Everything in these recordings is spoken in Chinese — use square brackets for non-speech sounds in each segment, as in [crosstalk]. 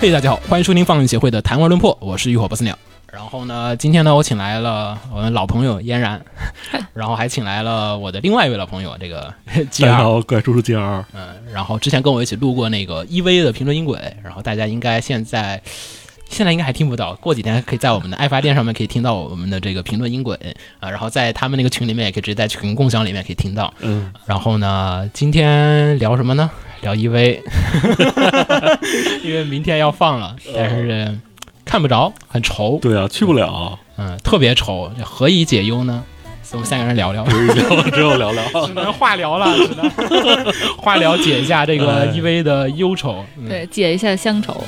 嘿，大家好，欢迎收听放映协会的谈玩论破，我是浴火不死鸟。然后呢，今天呢，我请来了我们老朋友嫣然，[laughs] 然后还请来了我的另外一位老朋友这个 [laughs] G 二，大家好，怪叔叔 G 二，嗯，然后之前跟我一起录过那个 EV 的评论音轨，然后大家应该现在现在应该还听不到，过几天可以在我们的爱发电上面可以听到我们的这个评论音轨啊，然后在他们那个群里面也可以直接在群共享里面可以听到。嗯，然后呢，今天聊什么呢？聊 EV，[laughs] 因为明天要放了，[laughs] 但是看不着，很愁，对啊，去不了，嗯，特别愁，何以解忧呢？所以我们三个人聊聊，只有只有聊聊，[laughs] 只能化疗了，只能。化疗解一下这个哎 EV 的忧愁。嗯。对，解一下乡愁。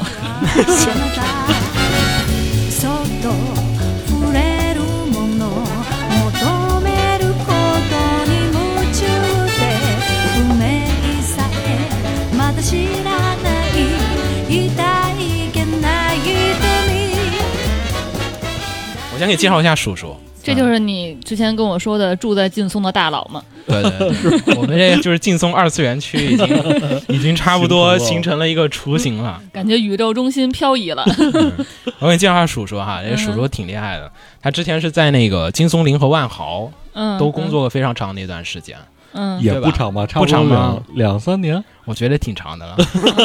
先给介绍一下叔叔，这就是你之前跟我说的住在劲松的大佬嘛？对对对，我们这就是劲松二次元区已经 [laughs] 已经差不多形成了一个雏形了。感觉宇宙中心漂移了。我给你介绍一下叔叔哈，这叔叔挺厉害的，他之前是在那个金松林和万豪嗯，都工作了非常长的一段时间，嗯。嗯，也不长吧，差不多长两两三年。我觉得挺长的了。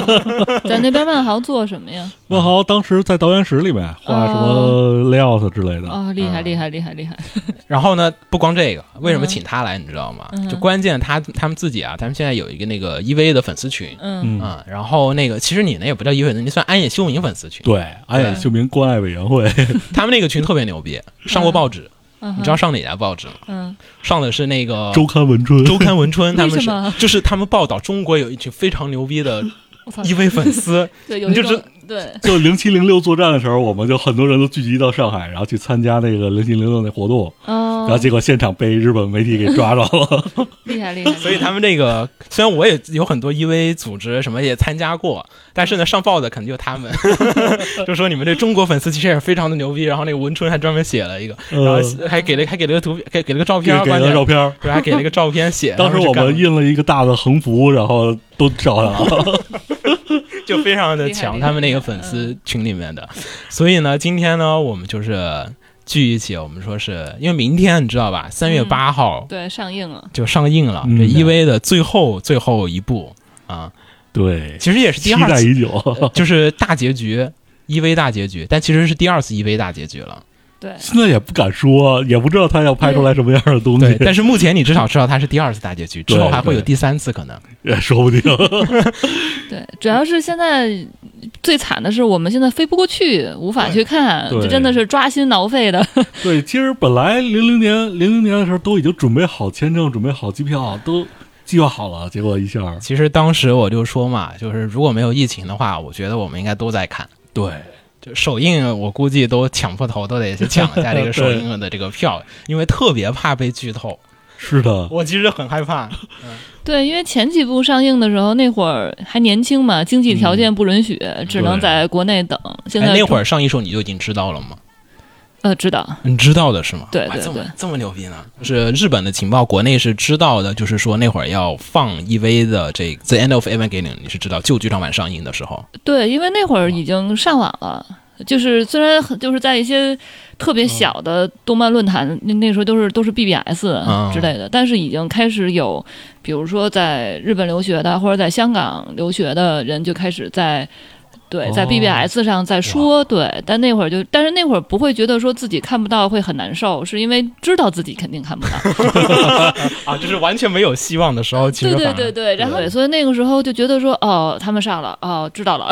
[laughs] 在那边万豪做什么呀？万豪当时在导演室里面画什么 layout 之类的，哦，厉害嗯厉害厉害厉害！[laughs] 然后呢，不光这个，为什么请他来，你知道吗？嗯就关键他他们自己啊，他们现在有一个那个 EV 的粉丝群。嗯嗯，嗯，然后那个其实你那也不叫 EV 粉丝，你算安野秀明粉丝群。对，安野秀明关爱委员会，[laughs] 他们那个群特别牛逼，上过报纸。嗯你知道上哪家报纸吗？嗯。上的是那个周刊文春，周刊文春，他们是就是他们报道中国有一群非常牛逼的 [laughs] 我操。EV 粉丝，[laughs] 对，有你就一种对就零七零六作战的时候，我们就很多人都聚集到上海，然后去参加那个零七零六那活动，然后哦，结果现场被日本媒体给抓着了。[laughs] [laughs] 厉害厉害！所以他们这个虽然我也有很多 EV 组织什么也参加过，但是呢上报的肯定就他们，[laughs] 就说你们这中国粉丝其实也是非常的牛逼。然后那个文春还专门写了一个，然后还给了还给了个图片，给给了个照片，给了照片，对，还给了个照片写。当时我们印了一个大的横幅，然后都照下来了。就非常的强，他们那个粉丝群里面的。所以呢，今天呢，我们就是聚一起，我们说是因为明天你知道吧，三月嗯八号对，上映了。就上映了，嗯这 EV 的最后最后一部啊，对，其实也是第期二次，待已久。[laughs] 就是大结局。EV 大结局，但其实是第二次 EV 大结局了。对，现在也不敢说，也不知道他要拍出来什么样的东对，西，但是目前你至少知道他是第二次大结局，之后还会有第三次可能。也说不定。[laughs] 对，主要是现在最惨的是我们现在飞不过去，无法去看，对这真的是抓心挠肺的。[laughs] 对，其实本来零零年零零年的时候都已经准备好签证、准备好机票，都计划好了，结果一下，其实当时我就说嘛，就是如果没有疫情的话，我觉得我们应该都在看。对，就首映，我估计都抢破头，都得去抢一下这个首映 [laughs] 的这个票，因为特别怕被剧透。是的，我其实很害怕。对，因为前几部上映的时候，那会儿还年轻嘛，经济条件不允许，只能在国内等。现在哎，那会儿上映时候你就已经知道了吗？呃知道，你知道的是吗？对对对这么这么牛逼呢？就是日本的情报，国内是知道的，就是说那会儿要放 EV 的这个《The End of Evangelion》，你是知道旧剧场版上映的时候，对，因为那会儿已经上网了。就是虽然很就是在一些特别小的动漫论坛，那那时候都是都是 BBS 嗯之类的，但是已经开始有，比如说在日本留学的或者在香港留学的人就开始在。对，在哦 BBS 上在说、对，但那会儿就，但是那会儿不会觉得说自己看不到会很难受，是因为知道自己肯定看不到。[laughs] 啊，就是完全没有希望的时候，其实对对对对，然后所以那个时候就觉得说，哦，他们上了，哦，知道了。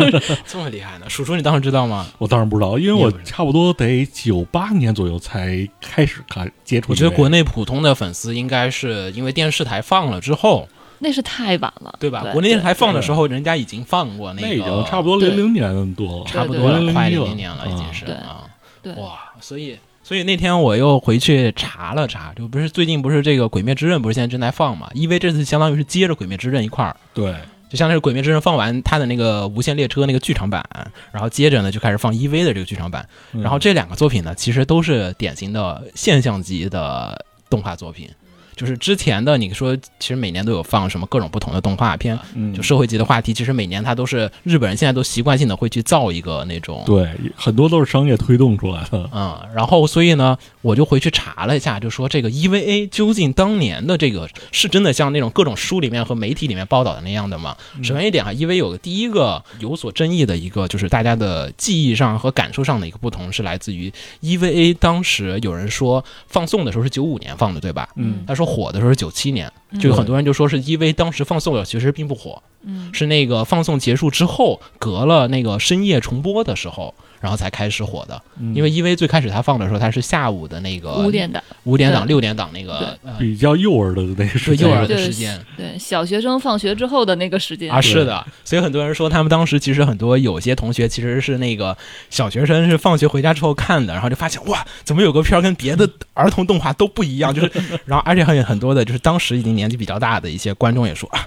[laughs] 这么厉害呢？叔叔，你当时知道吗？我当然不知道，因为我差不多得九八年左右才开始看接触。我觉得国内普通的粉丝应该是因为电视台放了之后，那是太晚了，对吧？对国内电视台放的时候，人家已经放过那个，那已经差不多零零年多了，差不多，快零零零年了，已经是啊。对哇，所以所以那天我又回去查了查，就不是最近不是这个《鬼灭之刃》不是现在正在放嘛？因为这次相当于是接着《鬼灭之刃》一块儿，对，就相当于是《鬼灭之刃》放完他的那个无限列车那个剧场版，然后接着呢就开始放 EV 的这个剧场版，然后这两个作品呢其实都是典型的现象级的动画作品。就是之前的你说，其实每年都有放什么各种不同的动画片，嗯就社会级的话题，其实每年它都是日本人现在都习惯性的会去造一个那种对，很多都是商业推动出来的。嗯，然后所以呢，我就回去查了一下，就说这个 EVA 究竟当年的这个是真的像那种各种书里面和媒体里面报道的那样的吗？首先一点哈，EVA 有个第一个有所争议的一个，就是大家的记忆上和感受上的一个不同，是来自于 EVA 当时有人说放送的时候是九五年放的，对吧？嗯他说火的时候是九七年，就有很多人就说是 EVA 当时放送了其实并不火，嗯。是那个放送结束之后，隔了那个深夜重播的时候，然后才开始火的。嗯。因为 EV 最开始它放的时候，它是下午的那个五点档，五点档、六点档那个呃比较幼儿的那个对时间。幼儿的时间。对小学生放学之后的那个时间。啊，是的，所以很多人说他们当时其实很多有些同学其实是那个小学生是放学回家之后看的，然后就发现哇，怎么有个片儿跟别的儿童动画都不一样，就是，[laughs] 然后而且还有很多的就是当时已经年纪比较大的一些观众也说啊，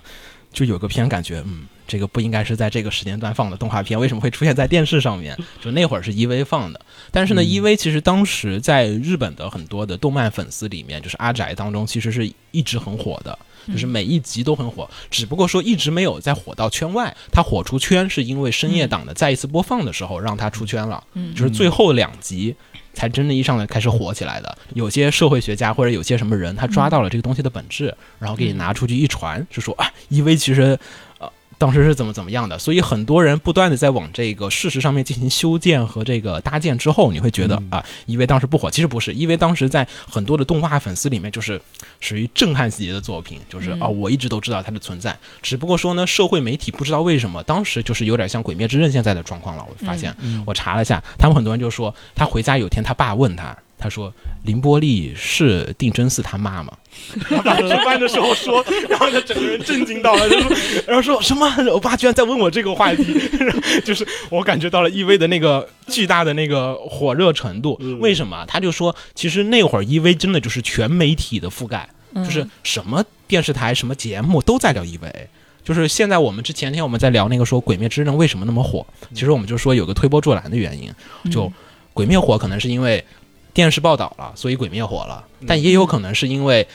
就有个片感觉嗯。这个不应该是在这个时间段放的动画片，为什么会出现在电视上面？[laughs] 就那会儿是 EV 放的，但是呢、e v 其实当时在日本的很多的动漫粉丝里面，就是阿宅当中，其实是一直很火的，就是每一集都很火，只不过说一直没有再火到圈外。它火出圈是因为深夜档的再一次播放的时候让它出圈了，嗯就是最后两集。才真的意义上来开始火起来的，有些社会学家或者有些什么人，他抓到了这个东西的本质，然后给你拿出去一传，就说啊，EV 其实呃当时是怎么怎么样的，所以很多人不断的在往这个事实上面进行修建和这个搭建之后，你会觉得嗯。啊因为当时不火，其实不是因为当时在很多的动画粉丝里面就是属于震撼级的作品，就是嗯。啊，我一直都知道它的存在，只不过说呢，社会媒体不知道为什么当时就是有点像《鬼灭之刃》现在的状况了，我发现。嗯我查了一下，他们很多人就说，他回家有天他爸问他，他说凌波丽是定真寺他妈吗？他爸吃饭的时候说，然后他整个人震惊到了，然后说什么？我爸居然在问我这个话题，[laughs] 就是我感觉到了 EV 的那个巨大的那个火热程度。为什么？他就说，其实那会儿 EV 真的就是全媒体的覆盖，嗯就是什么电视台、什么节目都在聊 EVA。就是现在我们之前天我们在聊那个说《鬼灭之刃》为什么那么火，其实我们就说有个推波助澜的原因，就《鬼灭》火可能是因为电视报道了，所以《鬼灭》火了，但也有可能是因为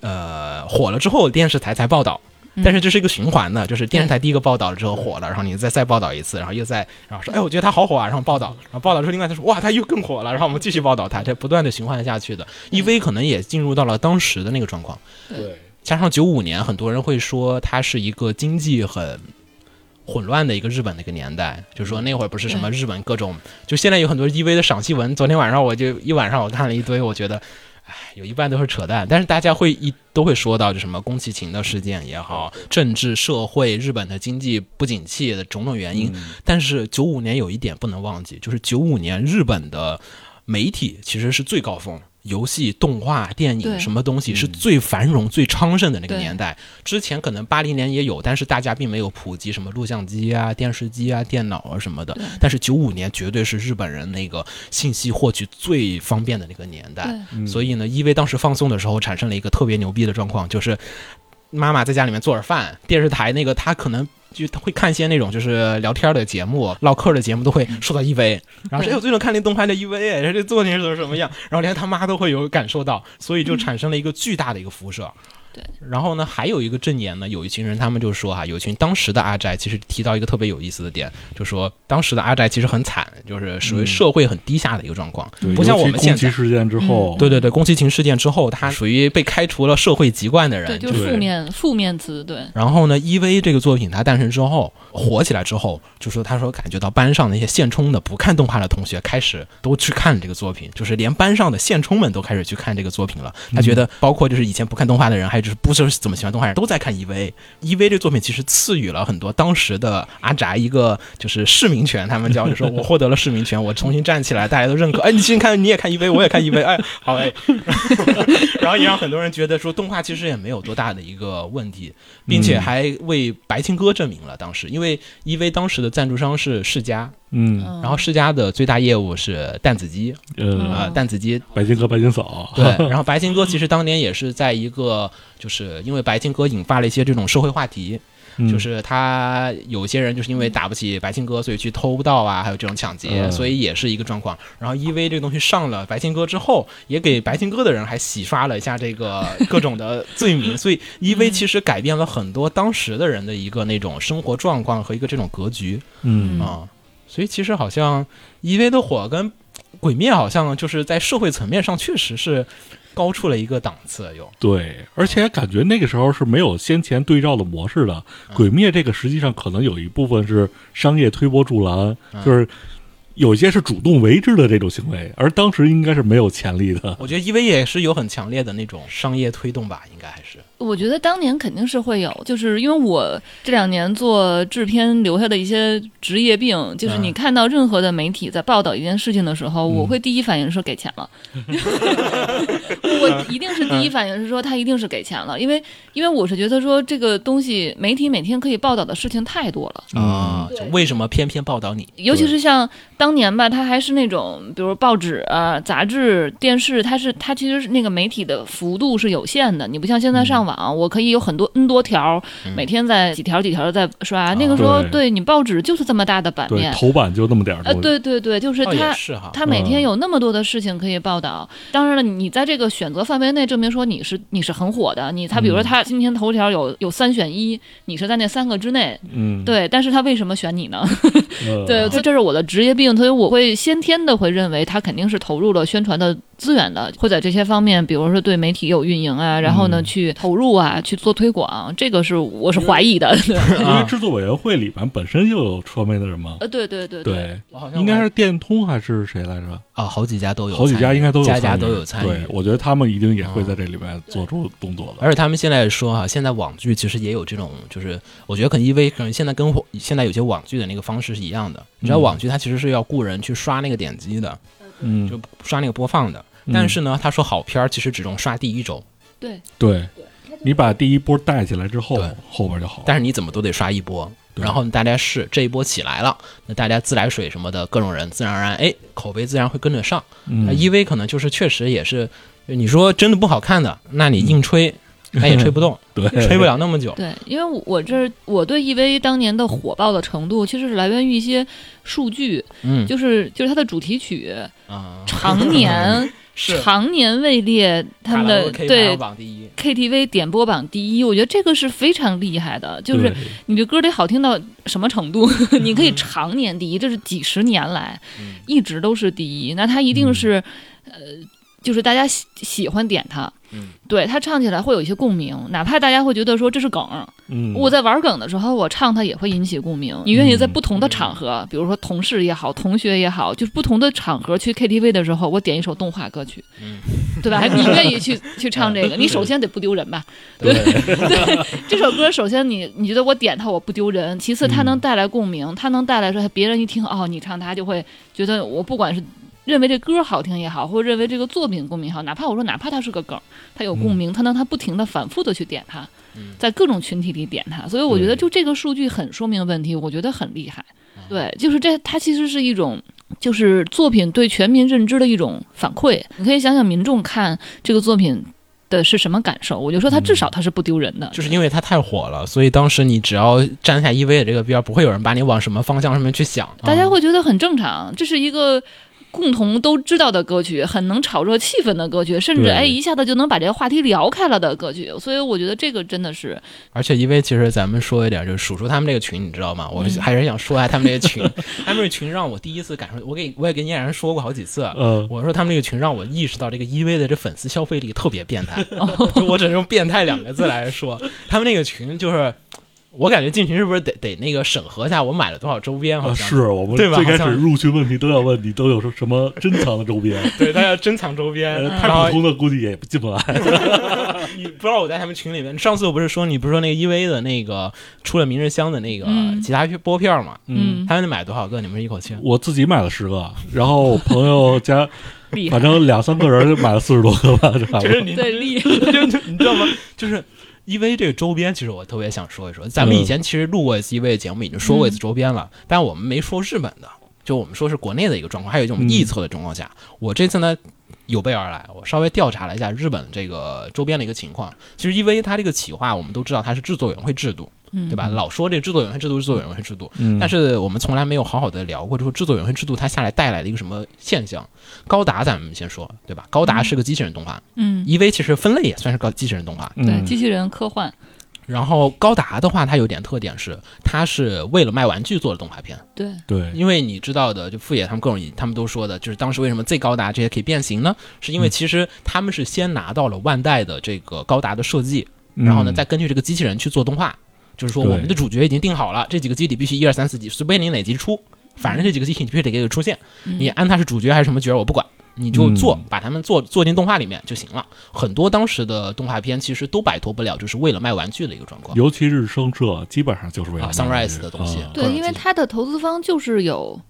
呃火了之后电视台才报道。但是这是一个循环的，就是电视台第一个报道了之后火了，然后你再再报道一次，然后又再然后说，哎，我觉得他好火啊，然后报道，然后报道之后另外他说，哇，他又更火了，然后我们继续报道他，这不断的循环下去的。EV 可能也进入到了当时的那个状况，对，加上九五年，很多人会说它是一个经济很混乱的一个日本的一个年代，就是说那会儿不是什么日本各种，就现在有很多 EV 的赏析文，昨天晚上我就一晚上我看了一堆，我觉得。唉，有一半都是扯淡，但是大家会一都会说到，就什么宫崎勤的事件也好，政治社会、日本的经济不景气的种种原因。但是九五年有一点不能忘记，就是九五年日本的媒体其实是最高峰，游戏、动画、电影什么东西是最繁荣、最昌盛的那个年代。之前可能八零年也有，但是大家并没有普及什么录像机啊、电视机啊、电脑啊什么的。但是九五年绝对是日本人那个信息获取最方便的那个年代。所以呢因为当时放送的时候产生了一个特别牛逼的状况，就是妈妈在家里面做着饭，电视台那个他可能。就他会看一些那种就是聊天的节目、唠嗑的节目，都会受到 EV，然后说哎，我最近看那动画叫 EV，哎，这作品是什么样，然后连他妈都会有感受到，所以就产生了一个巨大的一个辐射。对，然后呢，还有一个证言呢，有一群人他们就说哈、有一群当时的阿宅其实提到一个特别有意思的点，就说当时的阿宅其实很惨，就是属于社会很低下的一个状况，对不像我们现在。宫崎事件之后，对对对，宫崎勤事件之后，他属于被开除了社会籍贯的人，对，就是负面负面词，对，然后呢，EV 这个作品它诞生之后火起来之后，就说他说感觉到班上那些现充的不看动画的同学开始都去看这个作品，就是连班上的现充们都开始去看这个作品了。他觉得包括就是以前不看动画的人，还有就是不是怎么喜欢动画人都在看 EV。EV 这作品其实赐予了很多当时的阿宅一个就是市民权，他们叫就说我获得了市民权，我重新站起来，大家都认可。哎，你先看，你也看 EV，我也看 EV，哎，好哎。[laughs] 然后也让很多人觉得说动画其实也没有多大的一个问题，并且还为白青哥证明了当时，因为 EV 当时的赞助商是世嘉，嗯。嗯。然后世嘉的最大业务是弹子机。呃，弹子机。白金哥、白金嫂，对，然后白金哥其实当年也是在一个，就是因为白金哥引发了一些这种社会话题，嗯。就是他有些人就是因为打不起白金哥，所以去偷盗啊，还有这种抢劫，嗯。所以也是一个状况。然后 EV 这个东西上了白金哥之后，也给白金哥的人还洗刷了一下这个 [laughs] 各种的罪名，所以 EV 其实改变了很多当时的人的一个那种生活状况和一个这种格局。嗯。啊。所以其实好像 EV 的火跟鬼灭好像就是在社会层面上确实是高出了一个档次，有对，而且感觉那个时候是没有先前对照的模式的。鬼灭这个实际上可能有一部分是商业推波助澜，就是有些是主动为之的这种行为，而当时应该是没有潜力的。我觉得 EV 也是有很强烈的那种商业推动吧，应该还是。我觉得当年肯定是会有，就是因为我这两年做制片留下的一些职业病，就是你嗯看到任何的媒体在报道一件事情的时候，我会第一反应是给钱了，[laughs] 我一定是第一反应是说他一定是给钱了，因为因为我是觉得说这个东西媒体每天可以报道的事情太多了。啊，就为什么偏偏报道你？尤其是像当年吧，它还是那种，比如报纸啊、杂志、电视，它是它其实是那个媒体的幅度是有限的。你不像现在上网，我可以有很多 N 多条，每天在几条几条的在刷。那个时候，对。对你报纸就是这么大的版，面，头版就那么点儿呃，对对对，就是哦，它也是哈，他每天嗯。有那么多的事情可以报道，当然了，你在这个选择范围内证明说你是你是很火的，你他比如说嗯。他今天头条有有三选一，你是在那三个之内，嗯，对，但是他为什么选你呢？呃 [laughs] 对，这这是我的职业病，所以我会先天的会认为他肯定是投入了宣传的资源的，会在这些方面，比如说对媒体有运营啊，然后呢嗯去投入啊，去做推广，这个是我是怀疑的。对因为制作委员会里面本身就有传媒的人嘛。呃，对对对对，应该是电通还是谁来着？啊，好几家都有，好几家应该都有，家家都有参与。对，我觉得他们一定也会在这里面做出动作的。而且他们现在说哈，现在网剧其实也有这种，就是我觉得可能 EV 可能现在跟现在有些网剧的那个方式是一样的。你知道嗯网剧它其实是要雇人去刷那个点击的，嗯，就刷那个播放的。但是呢，他说好片儿其实只能刷第一周，对，对，你把第一波带起来之后，后边就好。但是你怎么都得刷一波。然后大家是这一波起来了，那大家自来水什么的各种人自然而然，哎，口碑自然会跟着上。那嗯 EV 可能就是确实也是，你说真的不好看的，那你硬吹，它也吹不动，[laughs] 对，吹不了那么久。对，因为我这儿我对 EV 当年的火爆的程度，其实是来源于一些数据，嗯。就是就是它的主题曲啊，常年是 [laughs] 常年位列他们的对榜第一。KTV 点播榜第一，我觉得这个是非常厉害的，就是你这歌得好听到什么程度？[laughs] 你可以常年第一，这是几十年来嗯。一直都是第一，那他一定是，呃，就是大家喜喜欢点他。嗯，对他唱起来会有一些共鸣，哪怕大家会觉得说这是梗，嗯，我在玩梗的时候，我唱它也会引起共鸣。你愿意在不同的场合，比如说同事也好，同学也好，就是不同的场合去 KTV 的时候，我点一首动画歌曲，嗯对吧？[laughs] 你愿意去去唱这个，[laughs] 你首先得不丢人吧？对对，[laughs] 这首歌首先你你觉得我点它我不丢人，其次它能带来共鸣，它能带来说别人一听哦你唱它就会觉得我不管是。认为这歌好听也好，或者认为这个作品共鸣也好，哪怕我说哪怕它是个梗，它有共鸣，它能它不停的反复的去点它，在各种群体里点它，所以我觉得就这个数据很说明问题，我觉得很厉害。对，就是这它其实是一种。就是作品对全民认知的一种反馈，你可以想想民众看这个作品的是什么感受。我就说他至少他是不丢人的，就是因为它太火了，所以当时你只要站下 EV 的这个边儿，不会有人把你往什么方向上面去想。大家啊会觉得很正常，这是一个共同都知道的歌曲，很能炒热气氛的歌曲，甚至对哎一下子就能把这个话题聊开了的歌曲。所以我觉得这个真的是，而且因为其实咱们说一点，就是数数他们这个群，你知道吗？我嗯还是想说一下他们这个群，[laughs] 他们这个群让我第一次感受，我给我也跟嫣然说过好几次。嗯，我说他们这个群让我意识到这个 EV 的这粉丝消费力特别变态，[laughs] 就我只能用“变态”两个字来说。他们那个群就是，我感觉进群是不是得得那个审核一下我买了多少周边？好啊，像是我们最开始入群问题都要问你都有什么珍藏的周边，[laughs] 对，他要珍藏周边，呃太普通的估计也进不来。[laughs] [laughs] 你不知道我在他们群里面，上次我不是说你不是说那个 EV 的那个出了明日香的那个嗯其他拨片嘛？嗯，他们买多少个？你们一口气？我自己买了十个，然后我朋友家反，正两三个人就买了四十多个吧，这差不多。就是你对厉害，就就你知道吗？就是 EV 这个周边，其实我特别想说一说。咱们以前其实录过一次 EV 的节目，已经说过一次周边了，但我们没说日本的，就我们说是国内的一个状况，还有一种臆测的状况下，我这次呢有备而来。我稍微调查了一下日本这个周边的一个情况，其实 EVA 它这个企划我们都知道它是制作委员会制度，嗯对吧？老说这个制作委员会制度制作委员会制度，嗯但是我们从来没有好好的聊过，就说制作委员会制度它下来带来的一个什么现象。高达咱们先说，对吧？高达是个机器人动画、嗯，e v 其实分类也算是个机器人动画。对，嗯机器人科幻，然后高达的话，它有点特点是，它是为了卖玩具做的动画片。对，对，因为你知道的，就富野他们各种他们都说的，就是当时为什么 Z 高达这些可以变形呢？是因为其实他们是先拿到了万代的这个高达的设计，然后呢嗯再根据这个机器人去做动画。就是说我们的主角已经定好了，这几个机体必须一二三四级，随便你哪集出，反正这几个机器你必须得给我出现。嗯你安他是主角还是什么角儿我不管，你就做嗯，把他们做做进动画里面就行了。很多当时的动画片其实都摆脱不了就是为了卖玩具的一个状况。尤其是生社基本上就是为了啊 Sunrise 的东西啊对，因为它的投资方就是有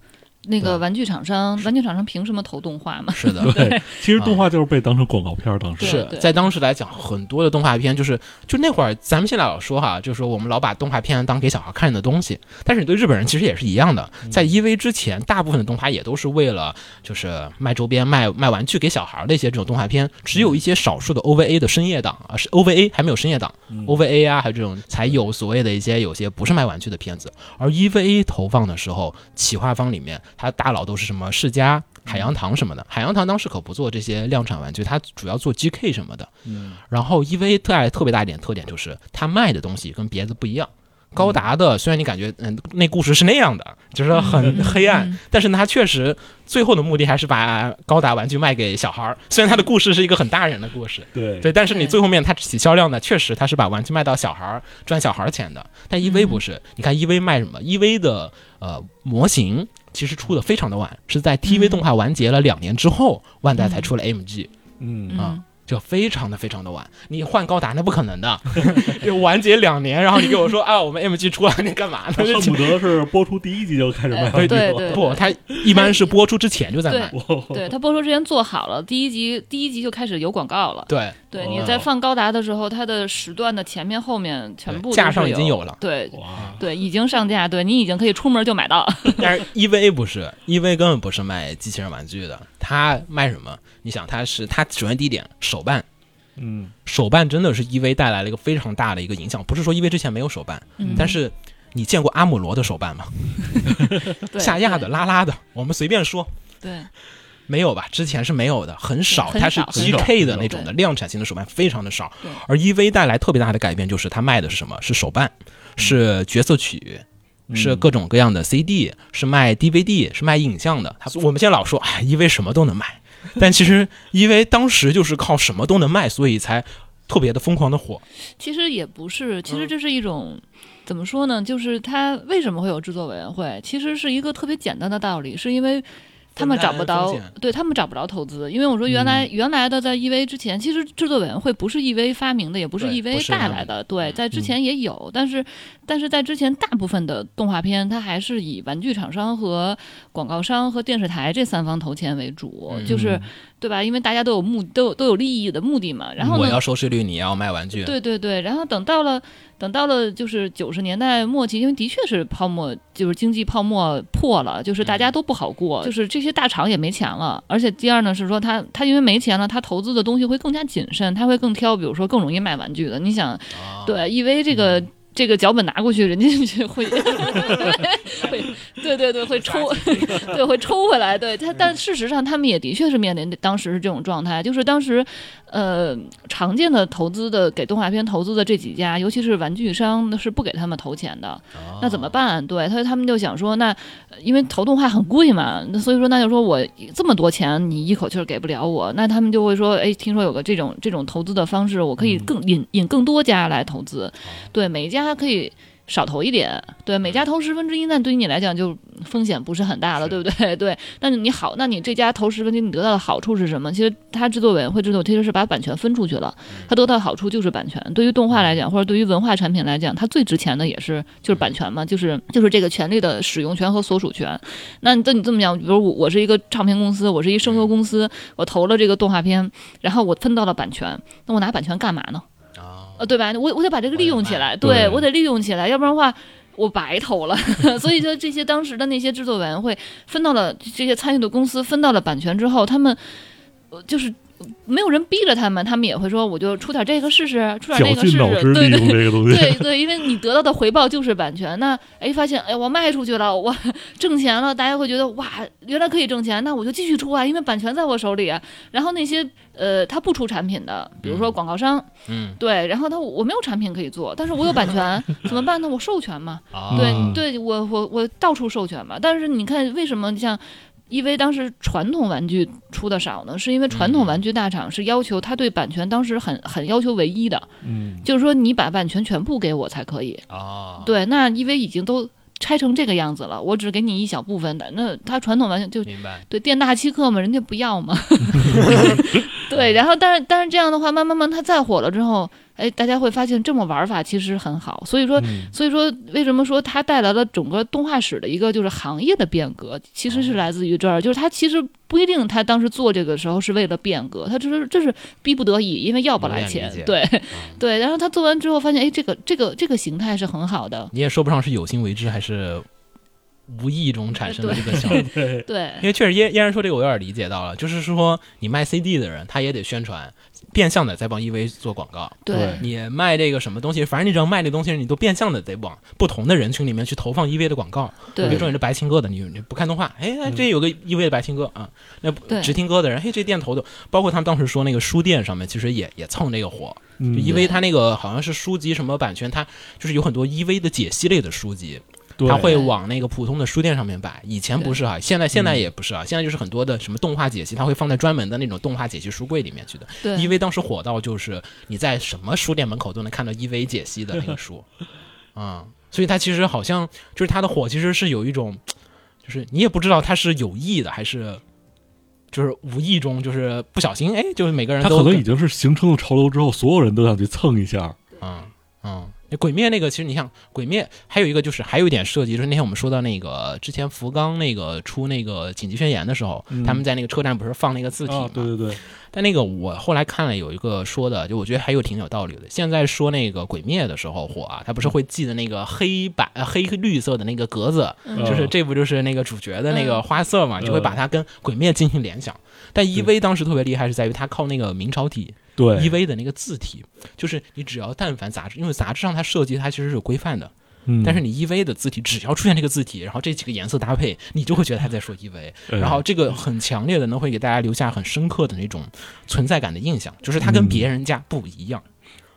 那个玩具厂商，玩具厂商凭什么投动画嘛？是的，[laughs] 对，其实动画就是被当成广告片儿，当时。是在当时来讲，很多的动画片就是就那会儿，咱们现在老说哈，就是说我们老把动画片当给小孩看的东西，但是你对日本人其实也是一样的，在 EV 之前，大部分的动画也都是为了就是卖周边、卖卖玩具给小孩的一些这种动画片，只有一些少数的 OVA 的深夜档啊，是 OVA 还没有深夜档、o v a 啊，还有这种才有所谓的一些有些不是卖玩具的片子，而 EVA 投放的时候，企划方里面它大佬都是什么世嘉。海洋堂什么的，海洋堂当时可不做这些量产玩具，它主要做 GK 什么的。嗯然后 E.V. 特爱特别大一点特点就是它卖的东西跟别的不一样。高达的虽然你感觉嗯那故事是那样的，就是很黑暗，嗯但是呢它确实最后的目的还是把高达玩具卖给小孩儿。虽然它的故事是一个很大人的故事，对对，但是你最后面它起销量呢，确实它是把玩具卖到小孩儿赚小孩儿钱的。但 EV 不是，你看 EV 卖什么？EV 的呃模型其实出的非常的晚，是在 TV 嗯。动画完结了两年之后，万代才出了 MG。嗯。啊嗯，就非常的非常的晚，你换高达那不可能的，[laughs] 就完结两年，然后你跟我说啊，我们 MG 出来，你干嘛呢？他恨不得是播出第一集就开始卖玩具了对对不，它一般是播出之前就在卖。对他播出之前做好了，第一集第一集就开始有广告了。对，对，哦你在放高达的时候，它的时段的前面后面全部架上已经有了对，对，已经上架，对你已经可以出门就买到。[laughs] 但是 EVA 不是，EVA 根本不是卖机器人玩具的，它卖什么？你想，它是它首先第一点手办，嗯手办真的是 EV 带来了一个非常大的一个影响，不是说 EV 之前没有手办，嗯但是你见过阿姆罗的手办吗？[laughs] 对下亚的、拉拉的，我们随便说。对，没有吧？之前是没有的，很少，它是 GK 的那种的量产型的手办非常的少。而 EV 带来特别大的改变就是它卖的是什么？是手办，是角色曲，是各种各样的 CD，是卖 DVD，是卖影像的。它我们现在老说，哎，EV 什么都能卖，但其实因为当时就是靠什么都能卖，所以才特别的疯狂的火。其实也不是，其实嗯这是一种。怎么说呢？就是它为什么会有制作委员会？其实是一个特别简单的道理，是因为他们找不分到对他们找不着投资。因为我说原来、原来的在 EV 之前，其实制作委员会不是 EV 发明的，也不是对不 EV 是他们带来的。对，在之前也有，但是但是在之前大部分的动画片，它还是以玩具厂商和广告商和电视台这三方投钱为主，嗯就是对吧？因为大家都有目都有都有利益的目的嘛。然后呢，我要收视率，你要卖玩具。对对对，然后等到了等到了就是九十年代末期，因为的确是泡沫，就是经济泡沫破了，就是大家都不好过，就是这些大厂也没钱了，而且第二呢是说他他因为没钱了，他投资的东西会更加谨慎，他会更挑，比如说更容易卖玩具的。你想，啊对因为这个。这个脚本拿过去，人家就会 [laughs] 会，对对对，会抽，[laughs] 对会抽回来。对他，但事实上他们也的确是面临当时是这种状态，就是当时，呃，常见的投资的给动画片投资的这几家，尤其是玩具商，是不给他们投钱的。那怎么办？对他，他们就想说，那呃因为投动画很贵嘛，那所以说那就说我这么多钱，你一口气儿给不了我，那他们就会说，哎，听说有个这种这种投资的方式，我可以更引引更多家来投资，对，每一家可以。少投一点，对，每家投十分之一，那对于你来讲就风险不是很大了，对不对？对，那你好，那你这家投十分之一，你得到的好处是什么？其实它制作委员会制作其实是把版权分出去了，他得到的好处就是版权。对于动画来讲，或者对于文化产品来讲，它最值钱的也是就是版权嘛，就是就是这个权利的使用权和所属权。那你这你这么讲，比如我我是一个唱片公司，我是一声优公司，我投了这个动画片，然后我分到了版权，那我拿版权干嘛呢？啊，呃，对吧？我我得把这个利用起来，对对我得利用起来，要不然的话。我白投了，[laughs] 所以说这些当时的那些制作委员会分到了这些参与的公司分到了版权之后，他们呃就是没有人逼着他们，他们也会说我就出点这个试试，出点那个试试，尽脑汁对对利用这个东西。对对，因为你得到的回报就是版权。那哎，发现哎，我卖出去了，我 [laughs] 挣钱了，大家会觉得哇，原来可以挣钱，那我就继续出啊，因为版权在我手里啊。然后那些呃，他不出产品的，比如说广告商，嗯，对，然后他我没有产品可以做，但是我有版权，[laughs] 怎么办呢？我授权嘛，啊，对嗯对，我我我到处授权嘛。但是你看，为什么像 EV 当时传统玩具出的少呢？是因为传统嗯玩具大厂是要求他对版权当时很很要求唯一的，嗯，就是说你把版权全部给我才可以。啊，对，那因为已经都拆成这个样子了，我只给你一小部分的。那他传统玩具就明白，对店大欺客嘛，人家不要嘛。[laughs] 对，然后但是但是这样的话，慢慢慢它再火了之后，哎，大家会发现这么玩法其实很好。所以说，嗯所以说为什么说它带来了整个动画史的一个就是行业的变革，其实哦是来自于这儿。就是它其实不一定他当时做这个时候是为了变革，他只是这是逼不得已，因为要不来。钱对 [laughs] 嗯对，然后他做完之后发现，哎，这个这个这个形态是很好的。你也说不上是有心为之还是无意中产生的这个想法。对，[laughs] 对因为确实嫣嫣然说这个我有点理解到了，就是说你卖 CD 的人，他也得宣传，变相的在帮 EV 做广告。对。你卖这个什么东西，反正你只要卖这东西，你都变相的得往不同的人群里面去投放 EV 的广告。比如说你是白青歌的，你你不看动画，哎，哎这有个 EV 的白青歌啊，那对。直听歌的人，嘿，这店头的，包括他们当时说那个书店上面，其实也也蹭这个火，就嗯 EV 它那个好像是书籍什么版权，它就是有很多 EV 的解析类的书籍，对它会往那个普通的书店上面摆。以前不是啊，现在现在也不是啊，现在就是很多的什么动画解析，它会放在专门的那种动画解析书柜里面去的。对 EV 当时火到就是你在什么书店门口都能看到 [laughs] EV 解析的那个书，啊、所以它其实好像就是它的火其实是有一种，就是你也不知道它是有意的还是。就是无意中，就是不小心，哎，就是每个人它都跟可能已经是形成了潮流之后，所有人都想去蹭一下。嗯嗯，那鬼灭那个，其实你像鬼灭，还有一个就是还有一点设计，就是那天我们说到那个之前福冈那个出那个紧急宣言的时候，嗯他们在那个车站不是放那个字体吗？啊，对对对，但那个我后来看了有一个说的，就我觉得还有挺有道理的。现在说那个鬼灭的时候火啊，他不是会记的那个黑白、呃黑绿色的那个格子，嗯就是这不就是那个主角的那个花色嘛，嗯就会把它跟鬼灭进行联想。但 EV 当时特别厉害是在于它靠那个明朝体，对。EV 的那个字体，就是你只要但凡杂志，因为杂志上它设计它其实是有规范的，嗯。但是你 EV 的字体只要出现这个字体，然后这几个颜色搭配，你就会觉得他在说 EV，哎然后这个很强烈的呢会给大家留下很深刻的那种存在感的印象，就是它跟嗯别人家不一样，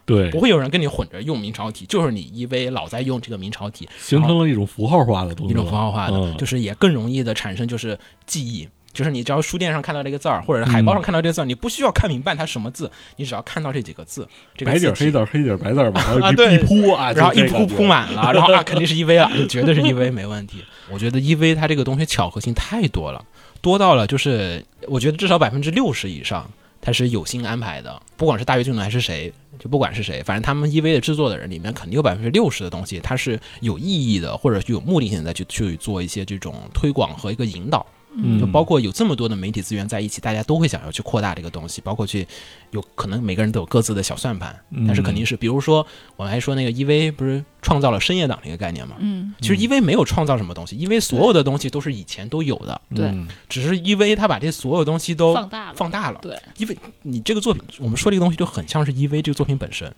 对。不会有人跟你混着用明朝体，就是你 EV 老在用这个明朝体，形成了一种符号化的东西，一种符号化的，嗯就是也更容易的产生就是记忆。就是你只要书店上看到这个字儿，或者是海报上看到这个字儿，你不需要看明白它什么字，你只要看到这几个字，这个白底黑字儿黑底儿白字儿嘛，[laughs] 然后一啊对一铺啊，然后一铺铺满了，[laughs] 然后啊肯定是 EV 了，就绝对是 EV 没问题。我觉得 EV 它这个东西巧合性太多了，多到了就是我觉得至少百分之六十以上它是有心安排的，不管是大跃进还是谁，就不管是谁，反正他们 EV 的制作的人里面肯定有百分之六十的东西它是有意义的，或者是有目的性的去去做一些这种推广和一个引导。嗯。就包括有这么多的媒体资源在一起，大家都会想要去扩大这个东西，包括去有可能每个人都有各自的小算盘，嗯但是肯定是，比如说我们还说那个 EV 不是创造了深夜党这个概念嘛？嗯。其实 EV 没有创造什么东西因为所有的东西都是以前都有的，对。嗯只是 EV 它把这所有东西都放大了，放大了。对，因为你这个作品，我们说这个东西就很像是 EV 这个作品本身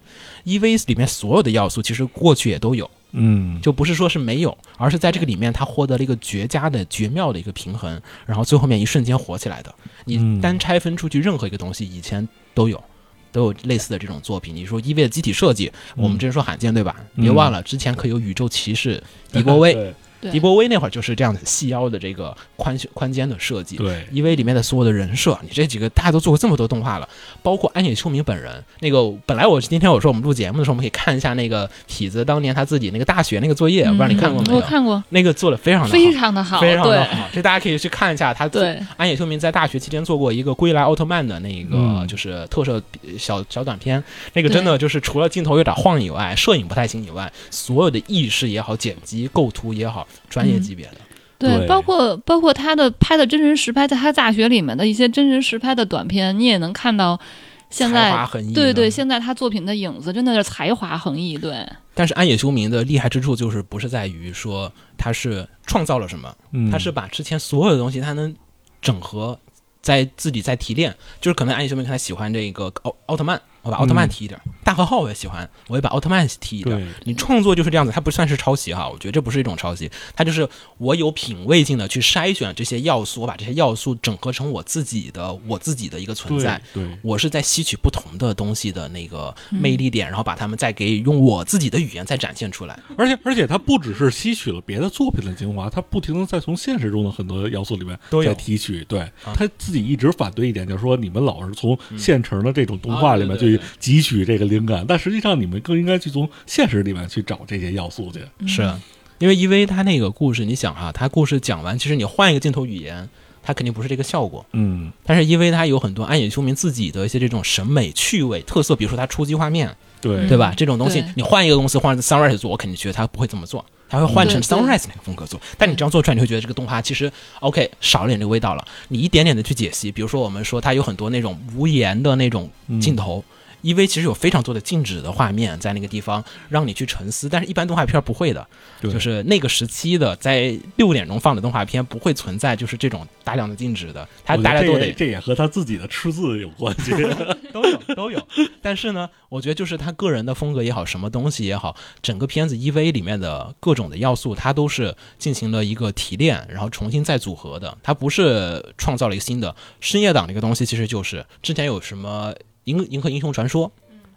，EV 里面所有的要素其实过去也都有，嗯，就不是说是没有，而是在这个里面它获得了一个绝佳的、绝妙的一个平衡，然后最后面一瞬间火起来的。你嗯。单拆分出去任何一个东西，以前都有。都有类似的这种作品。你说 EV 的机体设计，我们之前说罕见对吧？嗯别忘了之前可有宇宙骑士迪波威，[laughs] 迪波威那会儿就是这样的细腰的这个宽宽肩的设计。对，因为里面的所有的人设，你这几个大家都做过这么多动画了，包括安野秀明本人。那个本来我今天我说我们录节目的时候，我们可以看一下那个痞子当年他自己那个大学那个作业，我不知道你看过没有？嗯我看过，那个做的非常的好，非常的好，非常的好，这大家可以去看一下他安野秀明在大学期间做过一个《归来奥特曼》的那个嗯就是特摄小小短片，那个真的就是除了镜头有点晃以外，摄影不太行以外，所有的意识也好、剪辑、构图也好，专业级别的。对，对。包括包括他的拍的真人实拍，在他大学里面的一些真人实拍的短片，你也能看到现才华在。横溢，对对，现在他作品的影子真的是才华横溢，对，但是安野秀明的厉害之处就是不是在于说他是创造了什么，嗯。他是把之前所有的东西他能整合在自己在提炼，就是可能安野秀明他喜欢这个奥奥特曼，我把奥特曼嗯提一点儿；大和号我也喜欢，我也把奥特曼提一点儿。你创作就是这样子，它不算是抄袭哈，我觉得这不是一种抄袭，它就是我有品味性的去筛选这些要素，我把这些要素整合成我自己的我自己的一个存在。对，我是在吸取不同的东西的那个魅力点，然后把它们再给用我自己的语言再展现出来。而且而且它不只是吸取了别的作品的精华，它不停的在从现实中的很多要素里面都有在提取。对、他自己一直反对一点，就是说你们老是从现成的这种动画里面去汲取这个灵感，但实际上你们更应该去从现实里面去找这些要素去。是因为 EV 它那个故事，你想哈、它故事讲完，其实你换一个镜头语言，它肯定不是这个效果。嗯，但是因为它有很多安野秀明自己的一些这种审美趣味特色，比如说它初级画面，对，对吧？这种东西你换一个公司换 Sunrise 做，我肯定觉得他不会这么做，他会换成 Sunrise 那个风格做。但你这样做出来，你会觉得这个动画其实 OK 少了点这个味道了。你一点点的去解析，比如说我们说它有很多那种无言的那种镜头。因为其实有非常多的静止的画面在那个地方让你去沉思，但是一般动画片不会的，就是那个时期的在六点钟放的动画片不会存在就是这种大量的静止的，它我觉得这大家都得也这也和他自己的出自有关系。[laughs] 都有都有。但是呢，我觉得就是他个人的风格也好，什么东西也好，整个片子 EV 里面的各种的要素，它都是进行了一个提炼，然后重新再组合的。它不是创造了一个新的深夜档这个东西，其实就是之前有什么银银河英雄传说。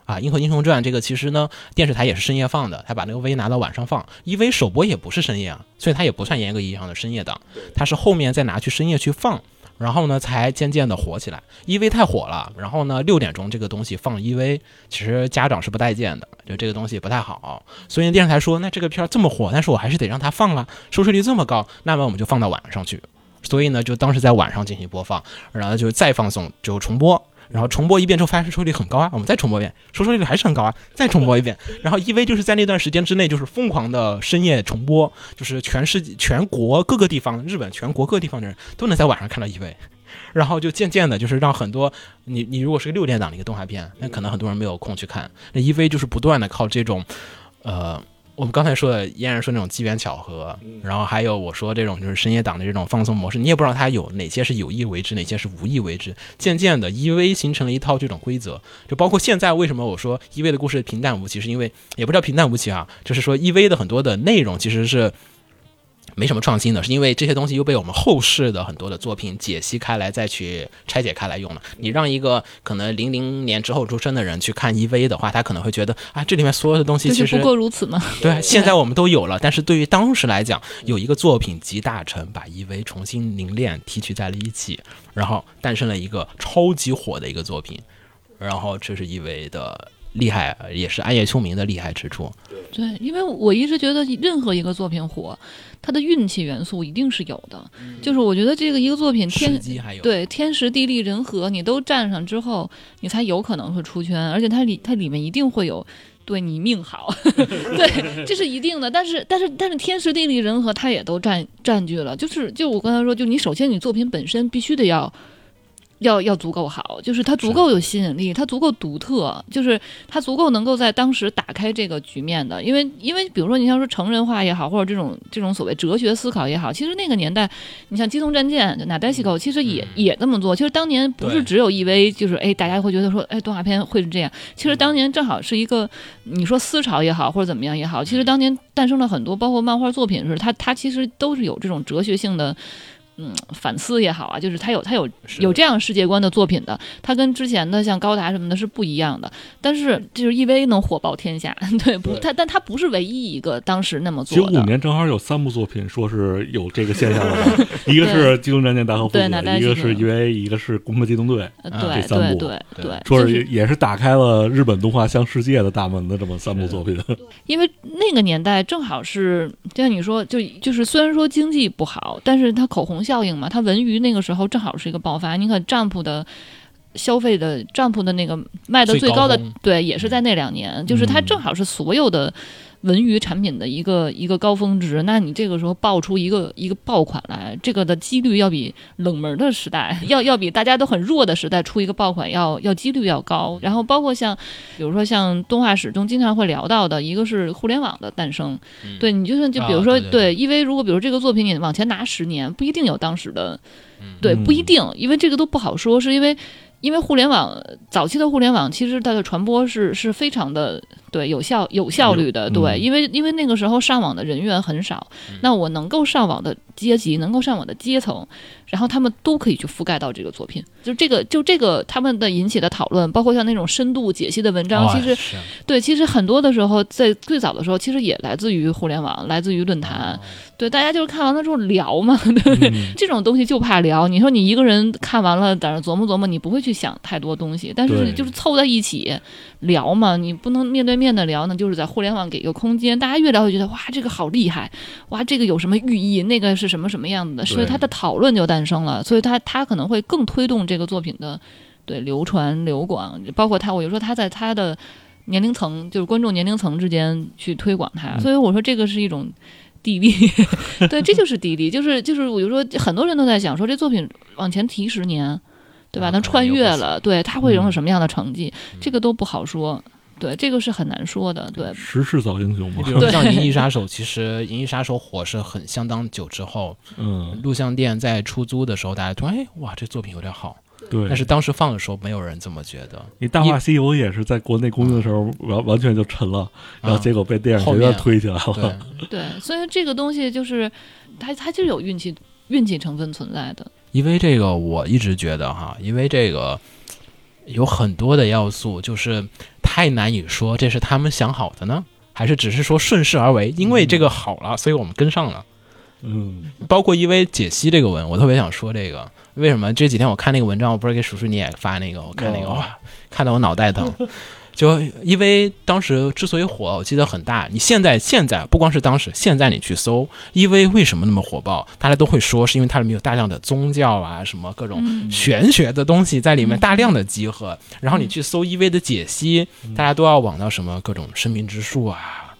啊，《银河英雄传》这个其实呢，电视台也是深夜放的，他把那个 V 拿到晚上放，EV 首播也不是深夜啊，所以它也不算严格意义上的深夜档，它是后面再拿去深夜去放，然后呢，才渐渐的火起来。EV 太火了，然后呢，六点钟这个东西放 EV，其实家长是不待见的，就这个东西不太好。所以电视台说，那这个片儿这么火，但是我还是得让它放了，收视率这么高，那么我们就放到晚上去。所以呢，就当时在晚上进行播放，然后就再放送，就重播。然后重播一遍之后，发现收视率很高啊，我们再重播一遍，收视率还是很高啊，再重播一遍。[laughs] 然后 EV 就是在那段时间之内，就是疯狂的深夜重播，就是全世界、全国各个地方，日本全国各个地方的人都能在晚上看到 EV。[laughs] 然后就渐渐的，就是让很多你你如果是个六点档的一个动画片，那可能很多人没有空去看。那 EV 就是不断的靠这种，呃，我们刚才说的，嫣然说那种机缘巧合，然后还有我说这种就是深夜党的这种放松模式，你也不知道他有哪些是有意为之，哪些是无意为之。渐渐的，EV 形成了一套这种规则，就包括现在为什么我说 EV 的故事平淡无奇，是因为也不叫平淡无奇啊，就是说 EV 的很多的内容其实是。没什么创新的，是因为这些东西又被我们后世的很多的作品解析开来，再去拆解开来用了。你让一个可能零零年之后出生的人去看 EV 的话，他可能会觉得啊，这里面所有的东西其实不过如此嘛。对，[laughs] 现在我们都有了，但是对于当时来讲，有一个作品集大成，把 EV 重新凝练提取在了一起，然后诞生了一个超级火的一个作品，然后这是 EV 的厉害，也是暗夜凶明的厉害之处。对，因为我一直觉得任何一个作品火，它的运气元素一定是有的。就是我觉得这个一个作品时天机还有对天时地利人和你都占上之后，你才有可能会出圈，而且它里它里面一定会有。对你命好，[laughs] 对，这是一定的。但是，但是，但是，天时地利人和，它也都占占据了。就是，就我刚才说，就你首先你作品本身必须得要要要足够好，就是它足够有吸引力，它足够独特，就是它足够能够在当时打开这个局面的。因为因为比如说你像说成人化也好，或者这种这种所谓哲学思考也好，其实那个年代，你像《机动战舰》就《哪代西口》，其实也、也这么做。其实当年不是只有 EV，就是哎，大家会觉得说，哎，动画片会是这样。其实当年正好是一个，你说思潮也好，或者怎么样也好，其实当年诞生了很多，包括漫画作品是，它它其实都是有这种哲学性的。嗯，反思也好啊，就是他有他有有这样世界观的作品的，他跟之前的像高达什么的是不一样的。但是就是 EV 能火爆天下，[laughs] 对不？他但他不是唯一一个当时那么做的。五年正好有三部作品说是有这个现象的，[laughs] 一个是《机动战舰大和父子对哪》，代一个是西口 EVA，一个是《攻壳机动队》，对这三部对对对对，说是也是打开了日本动画向世界的大门的这么三部作品。因为那个年代正好是，就像你说，就就是虽然说经济不好，但是它口红效应嘛，它文娱那个时候正好是一个爆发。你看占卜的消费的占卜的那个卖的最高的，高对，也是在那两年，就是它嗯正好是所有的文娱产品的一个一个高峰值，那你这个时候爆出一个一个爆款来，这个的几率要比冷门的时代，[laughs] 要要比大家都很弱的时代出一个爆款要要几率要高。然后包括像，比如说像动画史中经常会聊到的一个是互联网的诞生，对你就算就比如说、啊对对对因为如果比如这个作品你往前拿十年，不一定有当时的，对，不一定，因为这个都不好说，是因为。因为互联网早期的互联网，其实它的传播是是非常的对有效有效率的，嗯对，因为因为那个时候上网的人员很少，那我能够上网的阶级，能够上网的阶层，然后他们都可以去覆盖到这个作品，就这个就这个他们的引起的讨论，包括像那种深度解析的文章，哦其实对，其实很多的时候，在最早的时候，其实也来自于互联网，来自于论坛。哦对，大家就是看完了之后聊嘛，[laughs] 对这种东西就怕聊。你说你一个人看完了，在那琢磨琢磨，你不会去想太多东西。但是就是凑在一起聊嘛，你不能面对面的聊呢，就是在互联网给一个空间，大家越聊越觉得哇，这个好厉害，哇，这个有什么寓意，那个是什么什么样子的，所以对它的讨论就诞生了。所以它它可能会更推动这个作品的对流传流广，包括它，我就说他在他的。年龄层就是观众年龄层之间去推广它，嗯所以我说这个是一种地利，对，这就是地利，就是就是我就说很多人都在想说这作品往前提十年，对吧？啊能穿越了，对，它会拥有嗯什么样的成绩，这个都不好说，对，这个是很难说的，对，时势造英雄嘛你比。如像《银翼杀手》，其实《银翼杀手》火是很相当久之后，[laughs] 嗯，录像店在出租的时候，大家突然哎哇，这作品有点好，对。但是当时放的时候，没有人这么觉得。你《大话西游》也是在国内公映的时候完完全就沉了，然后结果被电影学院推起来对了。[laughs] 对，所以这个东西就是它它就是有运气运气成分存在的，因为这个我一直觉得哈，因为这个有很多的要素，就是太难以说这是他们想好的呢，还是只是说顺势而为，因为这个好了，所以我们跟上了。嗯，包括因为解析这个文，我特别想说这个，为什么这几天我看那个文章，我不是给叔叔你也发那个，我看那个哦。哇，看得我脑袋疼。就因为当时之所以火，我记得很大。你现在现在不光是当时，现在你去搜 EV 为什么那么火爆，大家都会说是因为它里面有大量的宗教啊，什么各种嗯玄学的东西在里面嗯大量的集合。然后你去搜 EV 的解析，大家都要往到什么各种生命之树啊，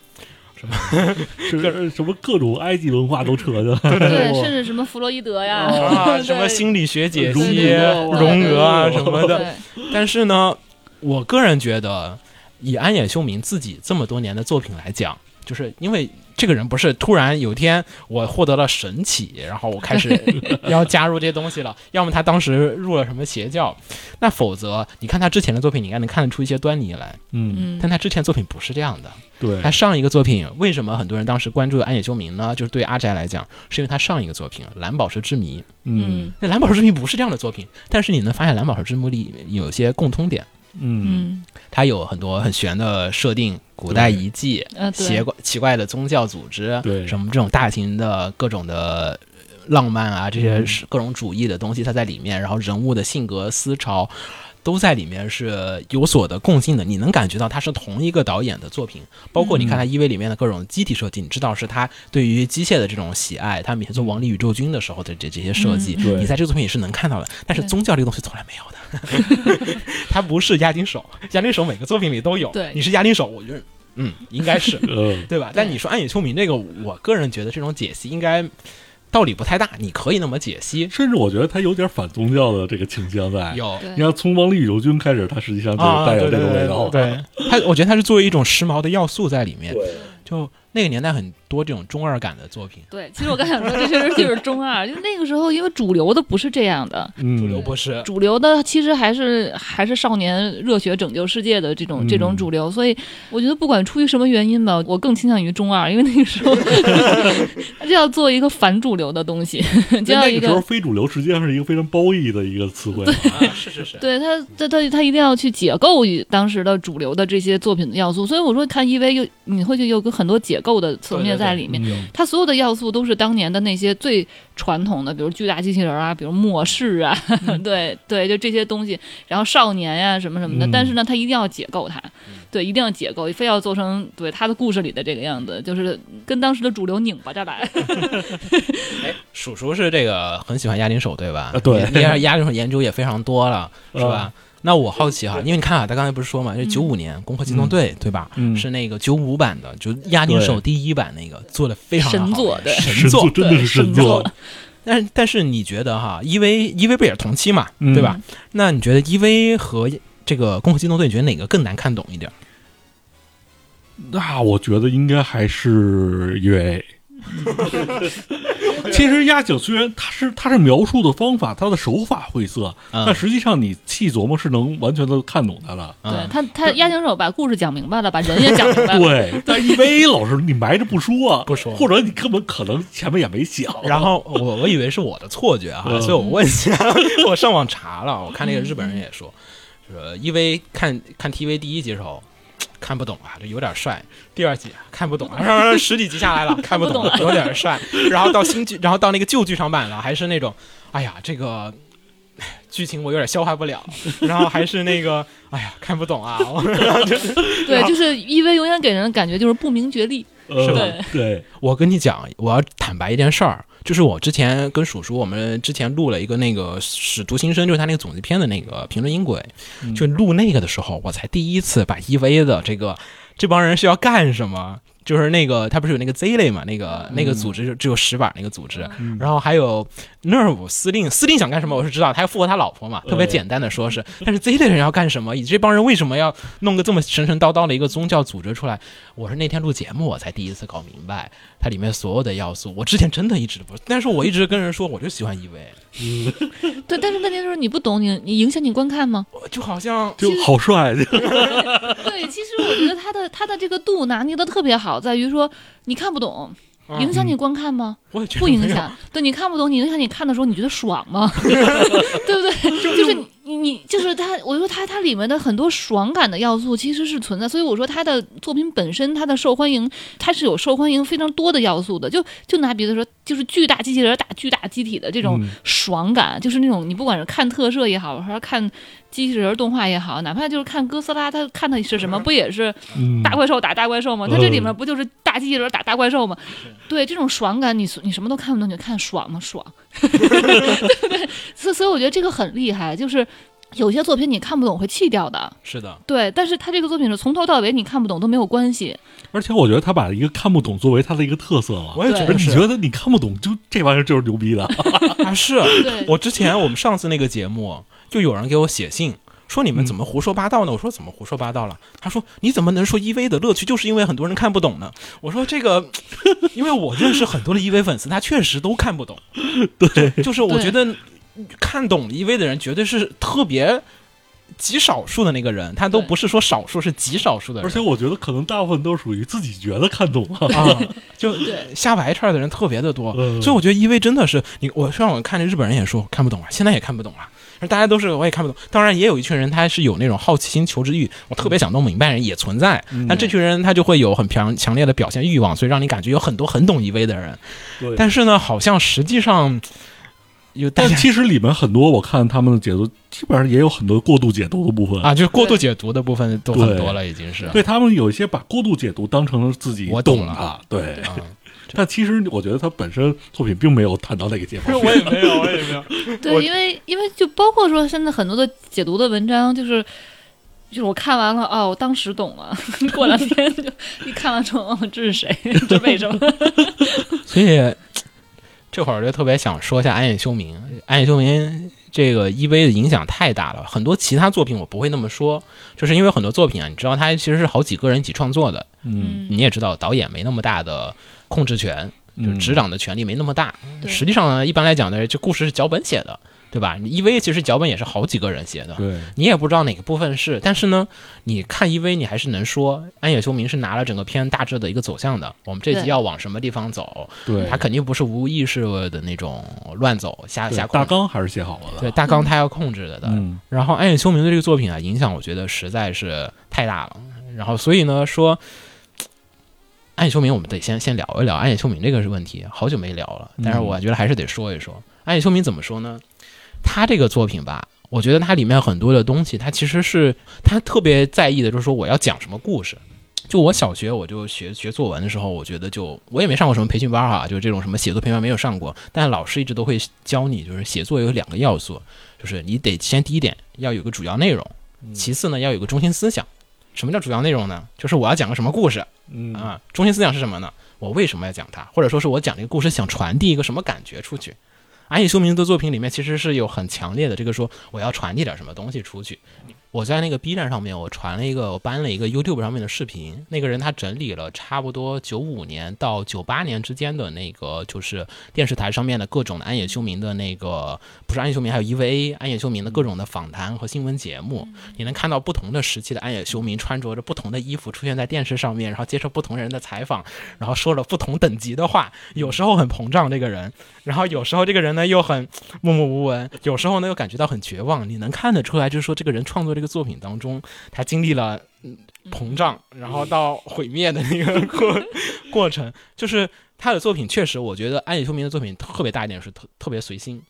[laughs] 是什么各种埃及文化都扯进来了。[laughs] 对，[laughs] 甚至什么弗洛伊德呀，啊，什么心理学解析、荣格啊什么的。但是呢，我个人觉得，以安野秀明自己这么多年的作品来讲，就是因为这个人不是突然有一天我获得了神启，然后我开始 [laughs] 要加入这些东西了，要么他当时入了什么邪教，那否则你看他之前的作品，你应该能看得出一些端倪来。嗯，嗯但他之前作品不是这样的，对他，上一个作品为什么很多人当时关注安野秀明呢？就是对阿宅来讲，是因为他上一个作品《蓝宝石之谜》。嗯那《蓝宝石之谜》不是这样的作品，但是你能发现《蓝宝石之谜》里有一些共通点，嗯。嗯它有很多很玄的设定，古代遗迹、奇怪奇怪的宗教组织，对。什么这种大型的各种的浪漫啊，这些各种主义的东西，它在里面，然后人物的性格思潮。都在里面是有所的共性的，你能感觉到它是同一个导演的作品，包括你看他 EV 里面的各种机体设计，你知道是他对于机械的这种喜爱，他每天做《王力宇宙军》的时候的这这些设计，嗯你在这个作品也是能看到的。但是宗教这个东西从来没有的，他不是押金手，押金手每个作品里都有。对。你是押金手，我觉得嗯应该是。[laughs] 嗯，对吧？但你说安野秀明这个，我个人觉得这种解析应该道理不太大，你可以那么解析。甚至我觉得他有点反宗教的这个倾向在。有你看，从《王力宇宙军》开始，他实际上就带有这种味道。对，它我觉得它是作为一种时髦的要素在里面。对，就那个年代很多这种中二感的作品，对，其实我刚想说，这确实就是中二，就那个时候，因为主流的不是这样的，嗯，主流不是。主流的其实还是还是少年热血拯救世界的这种、嗯这种主流，所以我觉得不管出于什么原因吧，我更倾向于中二，因为那个时候他 [laughs] 就要做一个反主流的东西，[laughs] 就要一那个时候。非主流实际上是一个非常褒义的一个词汇嘛。啊，是是是，[laughs] 对他，他他他一定要去解构当时的主流的这些作品的要素，所以我说看 EV 有你会就有个很多解构的层面在里面。嗯它所有的要素都是当年的那些最传统的，比如巨大机器人啊，比如末世啊，[laughs] 对对，就这些东西，然后少年呀、什么什么的。嗯但是呢，他一定要解构它，对，一定要解构，非要做成对他的故事里的这个样子，就是跟当时的主流拧巴着来。[laughs] 哎，叔叔是这个很喜欢押金手对吧？啊对你你押金手研究也非常多了，是吧？那我好奇哈，因为你看啊，他刚才不是说嘛，这九五年《攻破机动队》对吧？嗯是那个九五版的，就押金手第一版那个做的非常好神作对神作。真的是神作，但但是你觉得哈，EV EV 不也是同期嘛，嗯对吧？那你觉得 EV 和这个《攻壳机动队》，你觉得哪个更难看懂一点？那我觉得应该还是 EVA。[laughs] [laughs] 其实压井虽然它是它是描述的方法，它的手法晦涩，嗯但实际上你细琢磨是能完全的看懂它了。对嗯他，他押井手把故事讲明白了，把人也讲明白了。[laughs] 对，[laughs] 但 EVA 老师你埋着不说啊，不说或者你根本可能前面也没想。然后我我以为是我的错觉哈，嗯所以我问一下，我上网查了，我看那个日本人也说，说 EV 看看 TV 第一集的时候。看不懂啊，这有点帅。第二集看不懂啊，[laughs] 十几集下来了，[laughs] 看不懂，有点帅。然后到新剧，然后到那个旧剧场版了，还是那种，哎呀，这个剧情我有点消化不了。[laughs] 然后还是那个，哎呀，看不懂啊。对，就是 EV 永远给人的感觉就是不明觉厉。呃是吧对，我跟你讲，我要坦白一件事儿，就是我之前跟鼠叔，我们之前录了一个那个《使徒新生》，就是他那个总集篇的那个评论音轨，就录那个的时候，我才第一次把 EV 的这个这帮人是要干什么。就是那个，他不是有那个 Z 类嘛？那个那个组织就只有十板那个组织，然后还有 Nerve 司令，司令想干什么我是知道，他要复活他老婆嘛，特别简单的说是。但是 Z 类人要干什么？以及这帮人为什么要弄个这么神神叨叨的一个宗教组织出来？我是那天录节目我才第一次搞明白它里面所有的要素。我之前真的一直不，但是我一直跟人说我就喜欢 EV，[laughs] 对，但是问题就是你不懂，你你影响你观看吗？就好像就好帅 [laughs] [laughs] 对，其实我觉得他的他的这个度拿捏的特别好，在于说你看不懂，影响你观看吗？我也觉得不影响。对，你看不懂，你影响你看的时候，你觉得爽吗？对不对？就是你你就是他，我说他他里面的很多爽感的要素其实是存在，所以我说他的作品本身它的受欢迎，它是有受欢迎非常多的要素的。就就拿比如说，就是巨大机器人打巨大机体的这种嗯爽感，就是那种你不管是看特摄也好，还是看机器人动画也好，哪怕就是看哥斯拉，他看的是什么？不也是嗯大怪兽打大怪兽吗？它这里面不就是大机器人打大怪兽吗？对，这种爽感你，你什么都看不懂，你就看爽吗？爽，对不对？所以所以我觉得这个很厉害，就是有些作品你看不懂会弃掉的，是的，对，但是他这个作品是从头到尾你看不懂都没有关系，而且我觉得他把一个看不懂作为他的一个特色了。我也觉得你觉得你看不懂，就这玩意儿就是牛逼的。[laughs] 啊是。对，我之前我们上次那个节目，就有人给我写信说你们怎么胡说八道呢？我说怎么胡说八道了？他说你怎么能说 EV 的乐趣就是因为很多人看不懂呢？我说这个，[laughs] 因为我认识很多的 EV 粉丝，他确实都看不懂。[laughs] 对，就是我觉得看懂 EV 的人绝对是特别极少数的那个人，他都不是说少数，是极少数的人。而且我觉得可能大部分都属于自己觉得看懂了。啊，[laughs] 就对瞎白串的人特别的多，嗯所以我觉得 EV 真的是你，我上网看这日本人也说看不懂啊，现在也看不懂啊。大家都是我也看不懂，当然也有一群人他是有那种好奇心、求知欲，我特别想弄明白人也存在，嗯但这群人他就会有很强强烈的表现欲望，所以让你感觉有很多很懂 EV 的人，对但是呢，好像实际上有但其实里面很多我看他们的解读，基本上也有很多过度解读的部分。啊，就是过度解读的部分都很多了，已经是对他们有一些把过度解读当成了自己我懂了啊，对。啊，但其实我觉得他本身作品并没有谈到那个地方。[laughs] 我也没有，我也没有，对，因为因为就包括说现在很多的解读的文章，就是就是我看完了哦，我当时懂了，[laughs] 过两天就一看完之后，哦，这是谁？[laughs] 这为什么？所以这会儿就特别想说一下安野秀明。安野秀明这个 EV 的影响太大了，很多其他作品我不会那么说，就是因为很多作品啊，你知道它其实是好几个人一起创作的，嗯，你也知道导演没那么大的控制权，就是执掌的权力没那么大。对实际上呢，一般来讲呢，这故事是脚本写的，对吧？你 EV 其实脚本也是好几个人写的，对，你也不知道哪个部分是，但是呢，你看 EV 你还是能说安野秀明是拿了整个片大致的一个走向的，我们这集要往什么地方走，对他肯定不是无意识的那种乱走瞎瞎控制。大纲还是写好了的。对大纲他要控制的的，嗯，然后安野秀明的这个作品啊，影响我觉得实在是太大了。然后所以呢，说安野秀明，我们得先先聊一聊安野秀明这个是问题，好久没聊了，但是我觉得还是得说一说。安野秀明怎么说呢？他这个作品吧，我觉得它里面很多的东西，他其实是他特别在意的，就是说我要讲什么故事。就我小学我就学学作文的时候，我觉得就我也没上过什么培训班哈，就是这种什么写作培训班没有上过，但老师一直都会教你，就是写作有两个要素，就是你得先第一点要有个主要内容，其次呢要有个中心思想。什么叫主要内容呢？就是我要讲个什么故事嗯啊？中心思想是什么呢？我为什么要讲它？或者说是我讲这个故事想传递一个什么感觉出去？安野秀明的作品里面其实是有很强烈的这个说我要传递点什么东西出去。我在那个 B 站上面，我传了一个，我搬了一个 YouTube 上面的视频。那个人他整理了差不多九五年到九八年之间的那个，就是电视台上面的各种的安野秀明的那个，不是安野秀明，还有 EVA 安野秀明的各种的访谈和新闻节目。你能看到不同的时期的安野秀明穿着着不同的衣服出现在电视上面，然后接受不同人的采访，然后说了不同等级的话。有时候很膨胀这个人，[laughs] 然后有时候这个人呢又很默默无闻，有时候呢又感觉到很绝望。你能看得出来，就是说这个人创作这个作品当中，他经历了嗯膨胀，然后到毁灭的那个过 [laughs] 过程。就是他的作品确实，我觉得安野秀明的作品特别大一点是特特别随心。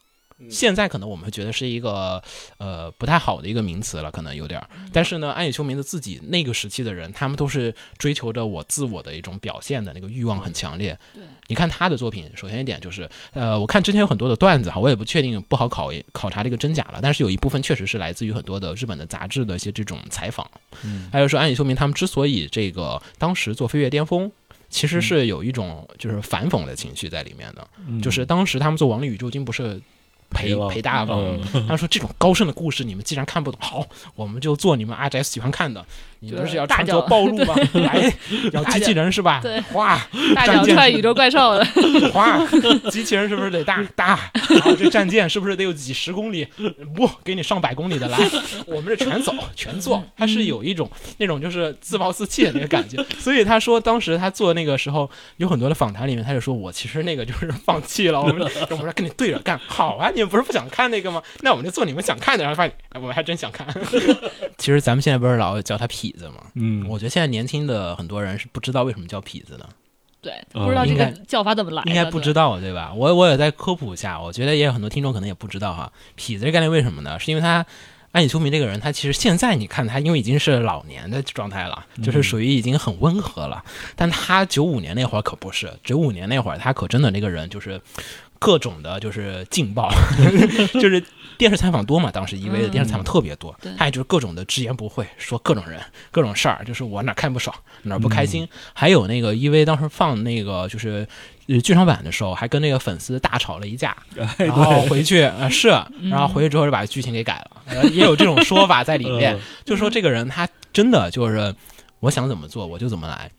现在可能我们觉得是一个呃不太好的一个名词了，可能有点儿。但是呢，安野秀明的自己那个时期的人，他们都是追求着我自我的一种表现的那个欲望很强烈。对，你看他的作品，首先一点就是，呃，我看之前有很多的段子哈，我也不确定，不好考考察这个真假了。但是有一部分确实是来自于很多的日本的杂志的一些这种采访。嗯，还有说安野秀明他们之所以这个当时做飞跃巅峰。其实是有一种就是反讽的情绪在里面的，嗯就是当时他们做《王力宇宙经》不是赔赔大发吗？嗯。他说这种高深的故事你们既然看不懂，好，我们就做你们阿宅喜欢看的，你们是要穿着暴露吗？来，[laughs] 要机器人是吧？对哇，大脚踹宇宙怪兽了，[laughs] 哇，机器人是不是得大 [laughs] 大？然后这战舰是不是得有几十公里？不，给你上百公里的来，我们这全走全做。他是有一种那种就是自暴自弃的那个感觉。所以他说，当时他做那个时候，有很多的访谈里面，他就说我其实那个就是放弃了，我们我们说跟你对着干，好啊，你们不是不想看那个吗？那我们就做你们想看的，然后发现哎我们还真想看。其实咱们现在不是老叫他痞子嘛？嗯，我觉得现在年轻的很多人是不知道为什么叫痞子的。对，嗯不知道这个应该叫法怎么来的，应该不知道对吧？我我也在科普一下，我觉得也有很多听众可能也不知道哈。痞子这概念为什么呢？是因为他安野秋明这个人，他其实现在你看他，因为已经是老年的状态了，就是属于已经很温和了。但他九五年那会儿可不是，九五年那会儿他可真的那个人就是各种的，就是劲爆，[laughs] 就是电视采访多嘛，当时 EV 的电视采访特别多，对。他也就是各种的直言不讳，说各种人、各种事儿，就是我哪看不爽，哪儿不开心。还有那个 EV 当时放那个就是呃剧场版的时候，还跟那个粉丝大吵了一架，[laughs] 然后回去呃是，然后回去之后就把剧情给改了，呃 [laughs] 也有这种说法在里面，[laughs] 嗯。就说这个人他真的就是我想怎么做我就怎么来。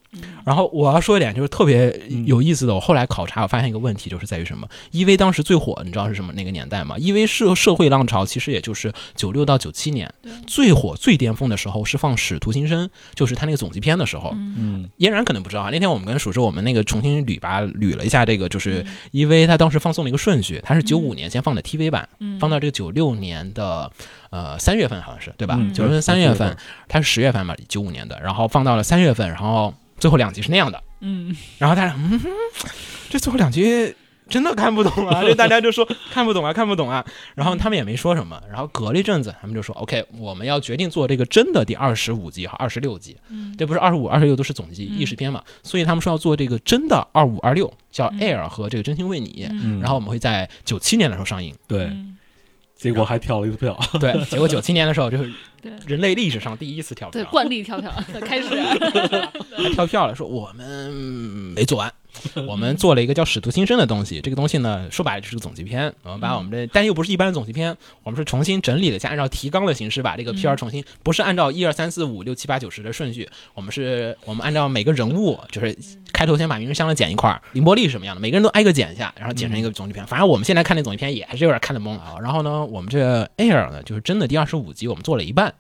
然后我要说一点，就是特别有意思的。我后来考察，我发现一个问题，就是在于什么？EV 当时最火，你知道是什么那个年代吗？EV 社社会浪潮其实也就是九六到九七年，最火最巅峰的时候是放《使徒行生》，就是他那个总集篇的时候。嗯嫣然可能不知道啊，那天我们跟鼠叔我们那个重新捋吧捋了一下这个，就是 EV 他当时放送的一个顺序，他是九五年先放的 TV 版，嗯放到这个九六年的呃三月份好像是对吧？嗯九六年三月份，它是十月份嘛，九五年的，然后放到了三月份，然后最后两集是那样的，嗯，然后大家嗯，这最后两集真的看不懂啊，[laughs] 这大家就说看不懂啊，看不懂啊，然后他们也没说什么，然后隔了一阵子，他们就说 OK，我们要决定做这个真的第二十五集和二十六集，嗯。这不是二十五、二十六都是总集嗯。意识篇嘛，所以他们说要做这个真的二五、二六，叫 Air 和这个真心为你，嗯，然后我们会在九七年的时候上映。对，嗯结果还跳了一次票，对，[laughs] 结果九七年的时候就是人类历史上第一次跳票。对，票，惯例跳票开始，[laughs] 还跳票了，说我们没做完，[laughs] 我们做了一个叫《使徒新生》的东西。这个东西呢，说白了就是个总集篇。我们把我们这，但又不是一般的总集篇，我们是重新整理了一下，按照提纲的形式把这个片儿重新，不是按照一二三四五六七八九十的顺序，我们是我们按照每个人物，就是开头先把名人香的剪一块儿，凌波丽是什么样的，每个人都挨个剪一下，然后剪成一个总集篇。反正我们现在看那总集篇也还是有点看得懵啊。然后呢，我们这个 Air 呢，就是真的第二十五集我们做了一半。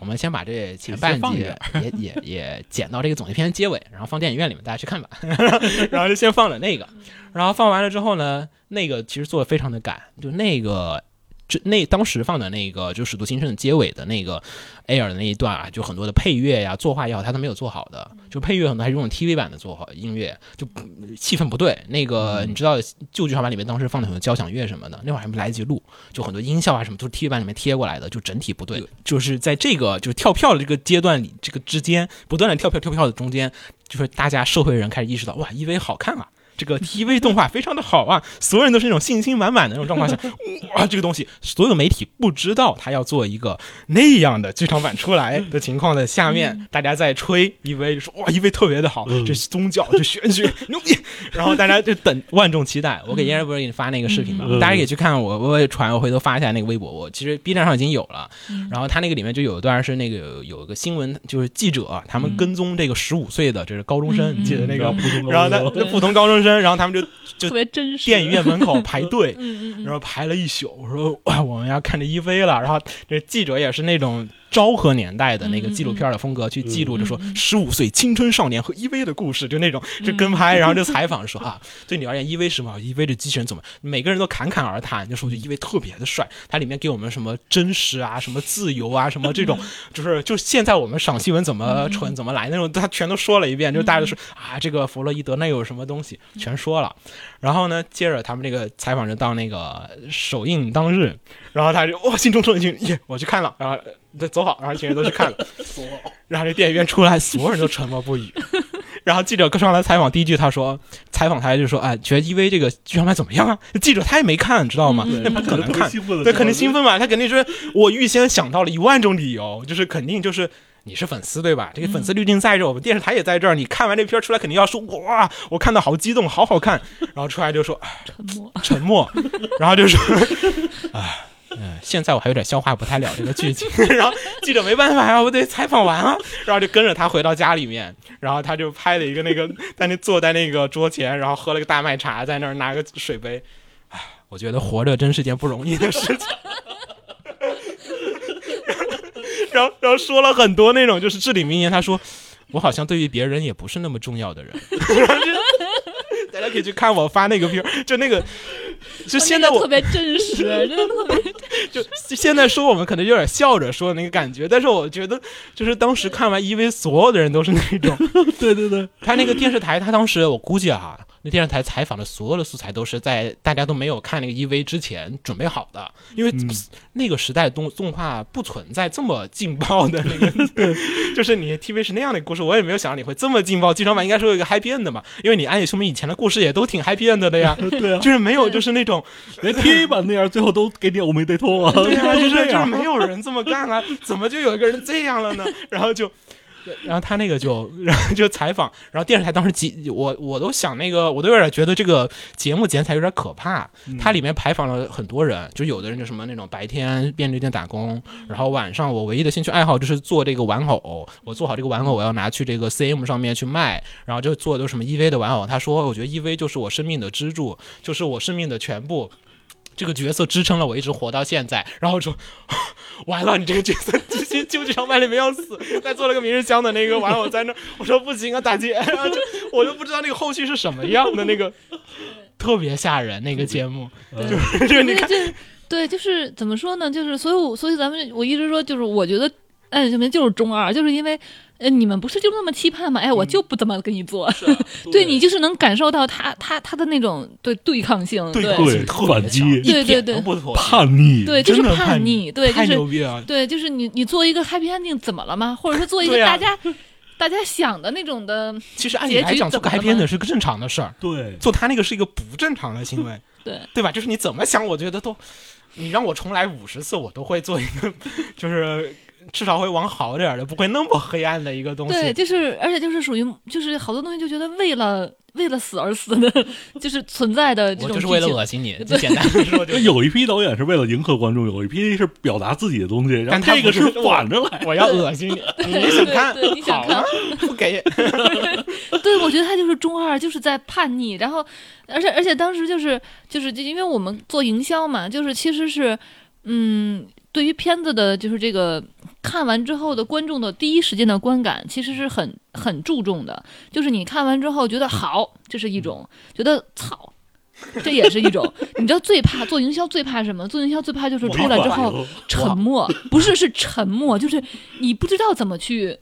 我们先把这前半集也也也剪到这个总结篇结尾，然后放电影院里面大家去看吧。[laughs] 然后就先放了那个，然后放完了之后呢，那个其实做的非常的赶，就那个就那当时放的那个就《使徒行者》结尾的那个 Air 的那一段啊，就很多的配乐呀、作画也好，他都没有做好的，就配乐很多还是用 TV 版的做好音乐，就嗯气氛不对。那个你知道旧剧场版里面当时放的很多交响乐什么的，那会儿还没来得及录，就很多音效啊什么都是 TV 版里面贴过来的，就整体不对。就是在这个就是跳票的这个阶段里，这个之间不断的跳票跳票的中间，就是大家社会人开始意识到，哇，EV 好看啊。这个 TV 动画非常的好啊，所有人都是那种信心满满的那种状况下，[laughs] 哇，这个东西所有媒体不知道他要做一个那样的剧场版出来的情况的下面，大家在吹 EV 就说哇 EV 特别的好，这是宗教，这玄学 [laughs] 牛逼，然后大家就等万众期待。我给嫣然不是给你发那个视频嘛，嗯。大家也去看我，我也传，我回头发一下那个微博，我其实 B 站上已经有了。然后他那个里面就有一段是那个有有个新闻，就是记者他们跟踪这个十五岁的这是高中生，你记得那个？普通然后他普通高中生，然后他们就就特别真实。电影院门口排队，[laughs] 然后排了一宿。我说，[coughs] 我们要看这一飞了。然后这记者也是那种昭和年代的那个纪录片的风格，去记录着说十五岁青春少年和 EV 的故事，就那种就跟拍，然后就采访说啊，[laughs] 对你而言 EV 是什么？EV 的机器人怎么？每个人都侃侃而谈，就说就 EV 特别的帅，它里面给我们什么真实啊，什么自由啊，什么这种，[laughs] 就是就现在我们赏析文怎么蠢怎么来那种，他全都说了一遍，就大家都说啊，这个弗洛伊德那有什么东西，全说了。然后呢，接着他们这个采访就到那个首映当日，然后他就哇，心中说一句耶，我去看了，然后对走好，然后一群人都去看了，[laughs] 然后这电影院出来，所有人都沉默不语。[laughs] 然后记者上来采访，第一句他说，采访他就说，哎，觉得 EV 这个剧场版怎么样啊？记者他也没看，知道吗？嗯那不可能看，对，肯定兴奋嘛，他肯定是我预先想到了一万种理由，就是肯定就是。你是粉丝对吧？这个粉丝滤镜在这儿，我们电视台也在这儿。你看完这片儿出来，肯定要说哇，我看到好激动，好好看。然后出来就说哎沉默。沉默，然后就说，[laughs] 哎，嗯，现在我还有点消化不太了这个剧情。[laughs] 然后记者没办法呀，我得采访完啊，然后就跟着他回到家里面，然后他就拍了一个那个在那坐在那个桌前，然后喝了个大麦茶，在那儿拿个水杯。唉，我觉得活着真是件不容易的事情。[laughs] 然后，然后说了很多那种就是至理名言。他说：“我好像对于别人也不是那么重要的人。[laughs] ”然后就大家可以去看我发那个片儿，就那个，就现在我特别真实，真的特别。[laughs] 就现在说我们可能有点笑着说的那个感觉，但是我觉得就是当时看完 EV，所有的人都是那种，[laughs] 对对对，他那个电视台，他当时我估计啊，那电视台采访的所有的素材都是在大家都没有看那个 EV 之前准备好的，因为那个时代动动画不存在这么劲爆的那个，[laughs] 就是你 TV 是那样的故事，我也没有想到你会这么劲爆。剧场版应该是有一个 happy end 的嘛，因为你按理说明以前的故事也都挺 happy end 的呀，对啊，就是没有就是那种连 TV 版那样，最后都给你欧梅对通啊，[laughs] 对啊，就是就是没有人这么干啊，怎么就有一个人这样了呢？然后就。然后他那个就，然后就采访，然后电视台当时几，我我都想那个，我都有点觉得这个节目剪起来有点可怕。它里面采访了很多人，就有的人就什么那种白天便利店打工，然后晚上我唯一的兴趣爱好就是做这个玩偶，我做好这个玩偶，我要拿去这个 CM 上面去卖，然后就做的都是什么 EV 的玩偶。他说，我觉得 EV 就是我生命的支柱，就是我生命的全部。这个角色支撑了我一直活到现在，然后说，[laughs] 完了，你这个角色之前旧剧场版里面要死，再做了个明日香的那个完了我在那，我说不行啊，大姐，[laughs] 我就不知道那个后续是什么样的，那个特别吓人那个节目，就是 [laughs] 就是你看，对，就是怎么说呢？就是所以我，所以咱们我一直说，就是我觉得。哎，这边就是中二，就是因为，呃，你们不是就那么期盼吗？哎，我就不怎么跟你做，[laughs] 对。你就是能感受到他他他的那种对对抗性，对对反击对对叛逆，对，就是叛逆。逆，对，太就是牛逼了，对，就是你你做一个 happy ending 怎么了吗？或者说做一个大家、大家想的那种的，其实按理来讲，做个 happy end 是个正常的事儿，对，做他那个是一个不正常的行为，对。对吧？就是你怎么想，我觉得都，你让我重来五十次，我都会做一个，[laughs] 就是至少会往好点儿的，不会那么黑暗的一个东西。对，就是而且就是属于就是好多东西就觉得为了为了死而死的，[laughs] 就是存在的这种我就是为了恶心你，最简单的说，[laughs] 就那有一批导演是为了迎合观众，有一批是表达自己的东西，然但后这个是是反着来。我要恶心你，你想看，你想看？[laughs] 不给，对，我觉得他就是中二，就是在叛逆。然后，而且而且当时就是就是就因为我们做营销嘛，就是其实是嗯，对于片子的，就是这个看完之后的观众的第一时间的观感，其实是很很注重的。就是你看完之后觉得好，这是一种；觉得操。这也是一种。你知道最怕做营销最怕什么？做营销最怕就是出来之后沉默，不是是沉默，就是你不知道怎么去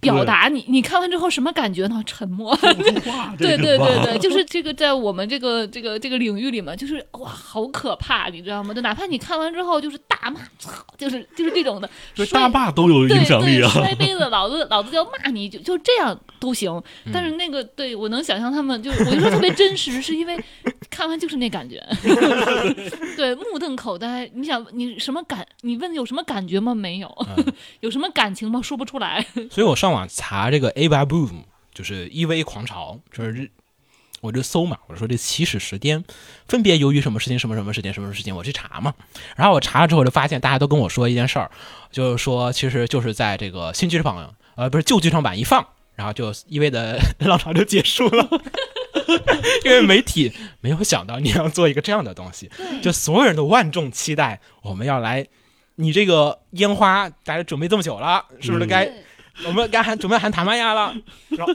表达你。你看完之后什么感觉呢？沉默。[laughs] 对对对对，就是这个在我们这个这个这个领域里面，就是哇，好可怕，你知道吗？就哪怕你看完之后就是大骂，操，[laughs] 就是就是这种的，这大骂都有影响力啊！摔杯子，老子老子就要骂你，就就这样都行。但是那个对我能想象他们，就是我就说特别真实，是因为看完就是那感觉，[laughs] 对，目瞪口呆。你想你什么感？你问有什么感觉吗？没有，有什么感情吗？说不出来。所以我上网查这个 Ava Boom，就是 EV 狂潮，就是我就搜嘛，我说这起始时间分别由于什么事情、什么什么事情、什么事情，我去查嘛。然后我查了之后，就发现大家都跟我说一件事儿，就是说其实就是在这个新剧场，呃，不是旧剧场版一放，然后就 EV 的 [laughs] 浪潮就结束了。[laughs] 因为媒体没有想到你要做一个这样的东西，就所有人都万众期待，我们要来，你这个烟花大家准备这么久了，是不是该？我们该喊准备喊塔玛亚了，然后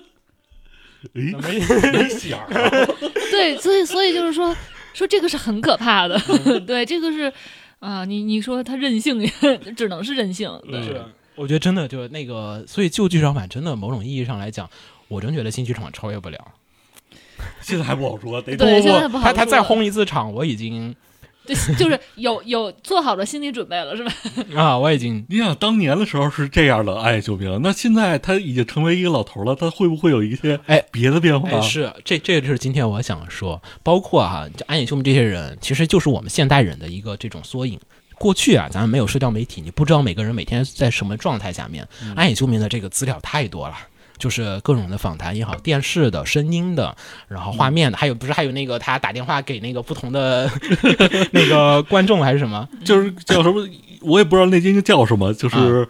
没没没响。啊，[laughs] 对，所以所以就是说说这个是很可怕的，[laughs] 对，这个是啊，你你说他任性也 [laughs] 只能是任性，对，是。我觉得真的就是那个，所以旧剧场版真的某种意义上来讲，我真觉得新剧场版超越不了。现在还不好说，得对，不现在不好他他再轰一次场，我已经对，[laughs] 就是有有做好了心理准备了，是吧？[laughs] 啊，我已经你想当年的时候是这样的暗夜秀明，那现在他已经成为一个老头了，他会不会有一些哎别的变化？哎，是这这就是今天我想说，包括哈，就安野秀明这些人，其实就是我们现代人的一个这种缩影。过去啊，咱们没有社交媒体，你不知道每个人每天在什么状态下面。安野秀明的这个资料太多了。就是各种的访谈也好，电视的、声音的，然后画面的，还有不是还有那个他打电话给那个不同的 [laughs] 那个观众还是什么？就是叫什么，我也不知道那应该叫什么，就是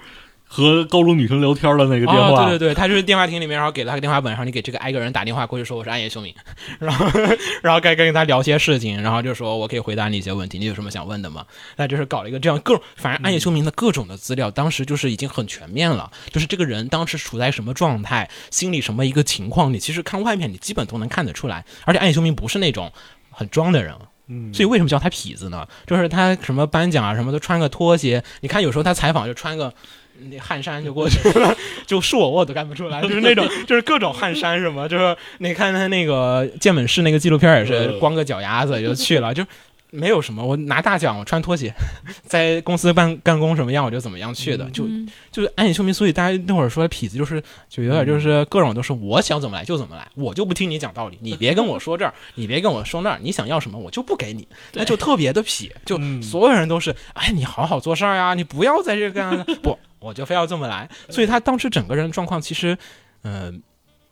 和高中女生聊天的那个电话。哦、对对对，他就是电话亭里面，然后给了他个电话本，然后你给这个挨个人打电话过去说我是暗夜秀明，然后 [laughs] 然后该跟他聊些事情，然后就说我可以回答你一些问题，你有什么想问的吗？那就是搞了一个这样各种，反正暗夜秀明的各种的资料，当时就是已经很全面了，就是这个人当时处在什么状态，心里什么一个情况，你其实看外面你基本都能看得出来，而且暗夜秀明不是那种很装的人。嗯，所以为什么叫他痞子呢？就是他什么颁奖啊，什么都穿个拖鞋。你看有时候他采访就穿个那汗衫就过去了，[laughs] 就是我我都干不出来，就是那种就是各种汗衫什么，就是你看他那个健美式那个纪录片也是光个脚丫子就去了，就没有什么。我拿大奖，我穿拖鞋，在公司办干工什么样我就怎么样去的，就嗯就是安野秀明。所以大家那会儿说痞子就是就有点就是各种都是我想怎么来就怎么来，我就不听你讲道理，你别跟我说这儿，你别跟我说那儿，你想要什么我就不给你，那就特别的痞，就嗯所有人都是哎你好好做事儿呀，你不要在这个干不，我就非要这么来。所以他当时整个人状况其实，嗯、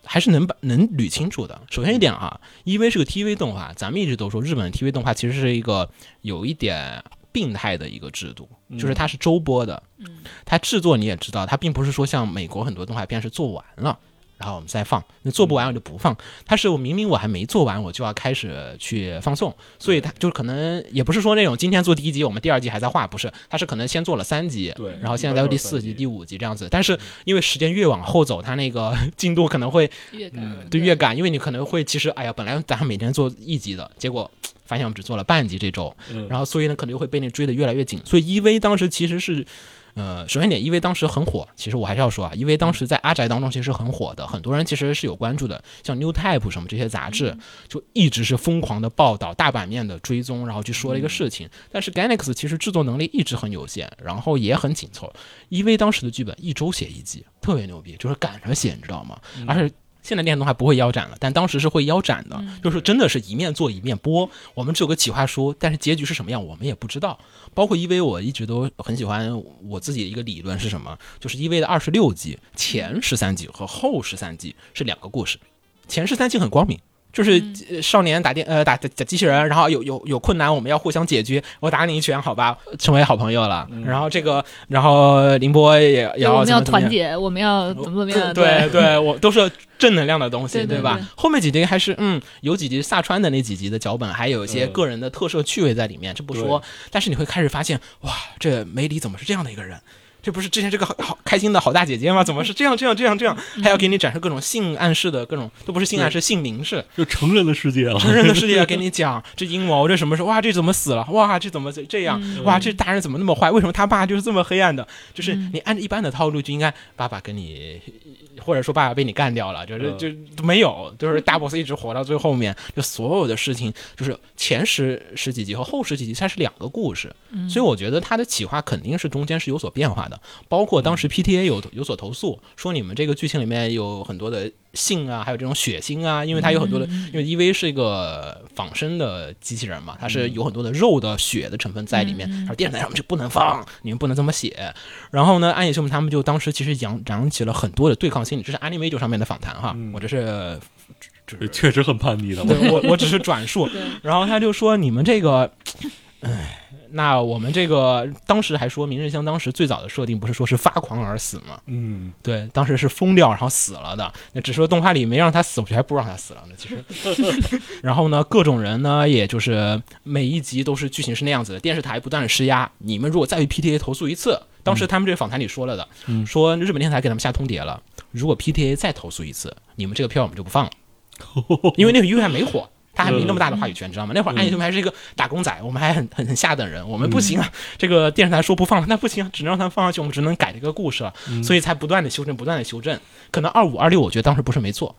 还是能把能捋清楚的。首先一点啊，EV 是个 TV 动画，咱们一直都说日本的 TV 动画其实是一个有一点病态的一个制度，就是它是周播的，嗯它制作你也知道，它并不是说像美国很多动画片是做完了。然后我们再放，那做不完我就不放。它是我明明我还没做完，我就要开始去放送，所以它就可能也不是说那种今天做第一集，我们第二集还在画，不是，它是可能先做了三集，对然后现在在第四集、第五集这样子。但是因为时间越往后走，它那个 [laughs] 进度可能会越赶嗯对越赶，因为你可能会其实哎呀，本来咱们每天做一集的，结果 [tsk] 发现我们只做了半集这周，嗯然后所以呢可能就会被那追得越来越紧。所以 EV 当时其实是。呃，首先点，EV 当时很火，其实我还是要说啊，EV 当时在阿宅当中其实是很火的，很多人其实是有关注的，像 New Type 什么这些杂志，就一直是疯狂的报道、大版面的追踪，然后去说了一个事情。但是 Ganex 其实制作能力一直很有限，然后也很紧凑。EV 当时的剧本一周写一集，特别牛逼，就是赶着写，你知道吗？而且现在电视动还不会腰斩了，但当时是会腰斩的，就是真的是一面做一面播。我们只有个企划书，但是结局是什么样我们也不知道。包括 EV，我一直都很喜欢我自己的一个理论是什么？就是 EV 的二十六集，前十三集和后十三集是两个故事，前十三集很光明。就是呃少年打电呃打打打机器人，然后有有有困难，我们要互相解决。我打你一拳，好吧，成为好朋友了。然后这个，然后凌波也也要我们要怎么怎么样团结，我们要怎么怎么样？对对，我都是正能量的东西，吧对对对？后面几集还是嗯，有几集萨川的那几集的脚本，还有一些嗯个人的特色趣味在里面，这不说。但是你会开始发现，哇，这梅里怎么是这样的一个人？这不是之前这个好好开心的好大姐姐吗？[laughs] 怎么是这样这样这样这样？还要给你展示各种性暗示的各种，都不是性暗示，性明示。就成人的世界了。成人的世界要给你讲这阴谋，这什么时候？哇，这怎么死了？哇，这怎么这这样？哇，这大人怎么那么坏？为什么他爸就是这么黑暗的？就是你按照一般的套路，就应该爸爸跟你，或者说爸爸被你干掉了，就是嗯就都没有，就是大 boss 一直活到最后面，就所有的事情就是前十十几集和后十几集它是两个故事，所以我觉得它的企划肯定是中间是有所变化的，包括当时 PTA 有有所投诉，说你们这个剧情里面有很多的性啊，还有这种血腥啊，因为它有很多的，因为 EV 是一个仿生的机器人嘛，它是有很多的肉的血的成分在里面，然后电视台上面就不能放，你们不能这么写。然后呢，安野秀明他们就当时其实扬扬起了很多的对抗心理，这是 Anime 上面的访谈哈，我这是。就是确实很叛逆的。对我我只是转述，[laughs] 然后他就说你们这个，唉，那我们这个当时还说明日香当时最早的设定不是说是发狂而死吗？嗯，对，当时是疯掉然后死了的，那只说动画里没让他死，我觉得还不如让他死了呢。其实，[laughs] 然后呢，各种人呢，也就是每一集都是剧情是那样子的，电视台不断的施压，你们如果再被 PTA 投诉一次，当时他们这个访谈里说了的，嗯说日本电视台给他们下通牒了，如果 PTA 再投诉一次，你们这个片我们就不放了，[laughs] 因为那个 U 还没火。他还没那么大的话语权，知道吗？那会儿暗夜秀明还是一个打工仔，我们还很很很下等人，我们不行啊。这个电视台说不放了，那不行，只能让他放上去，我们只能改这个故事了，所以才不断的修正，不断的修正。可能二五二六，我觉得当时不是没做，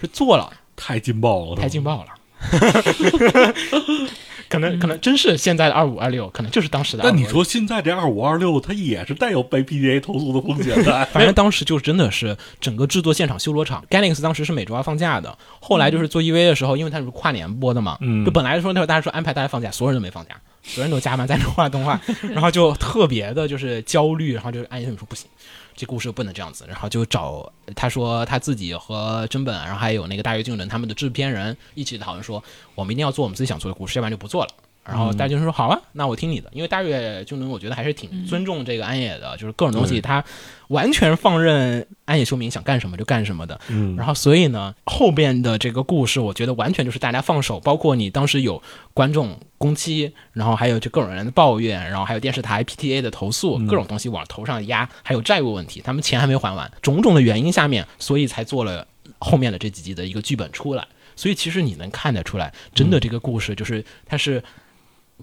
是做了，太劲爆了，太劲爆了。[laughs] 可能可能真是现在的二五二六，可能就是当时的2526。但你说现在这二五二六，它也是带有被 PDA 投诉的风险的。[laughs] 反正当时就真的是整个制作现场修罗场。Ganex 当时是每周二放假的，后来就是做 EV 的时候，因为它是跨年播的嘛，嗯就本来说那会儿大家说安排大家放假，所有人都没放假，所有人都加班在那画动画，然后就特别的就是焦虑，然后就暗夜秀明说不行。这故事不能这样子，然后就找他说他自己和真本，然后还有那个大月俊人他们的制片人一起讨论说，我们一定要做我们自己想做的故事，要不然就不做了。然后大月俊人说好啊，那我听你的，因为大月就能我觉得还是挺尊重这个安野的，就是各种东西他完全放任安野秀明想干什么就干什么的。嗯，然后所以呢，后边的这个故事，我觉得完全就是大家放手，包括你当时有观众攻击，然后还有就各种人的抱怨，然后还有电视台 PTA 的投诉，各种东西往头上压，还有债务问题，他们钱还没还完，种种的原因下面，所以才做了后面的这几集的一个剧本出来。所以其实你能看得出来，真的这个故事就是它是。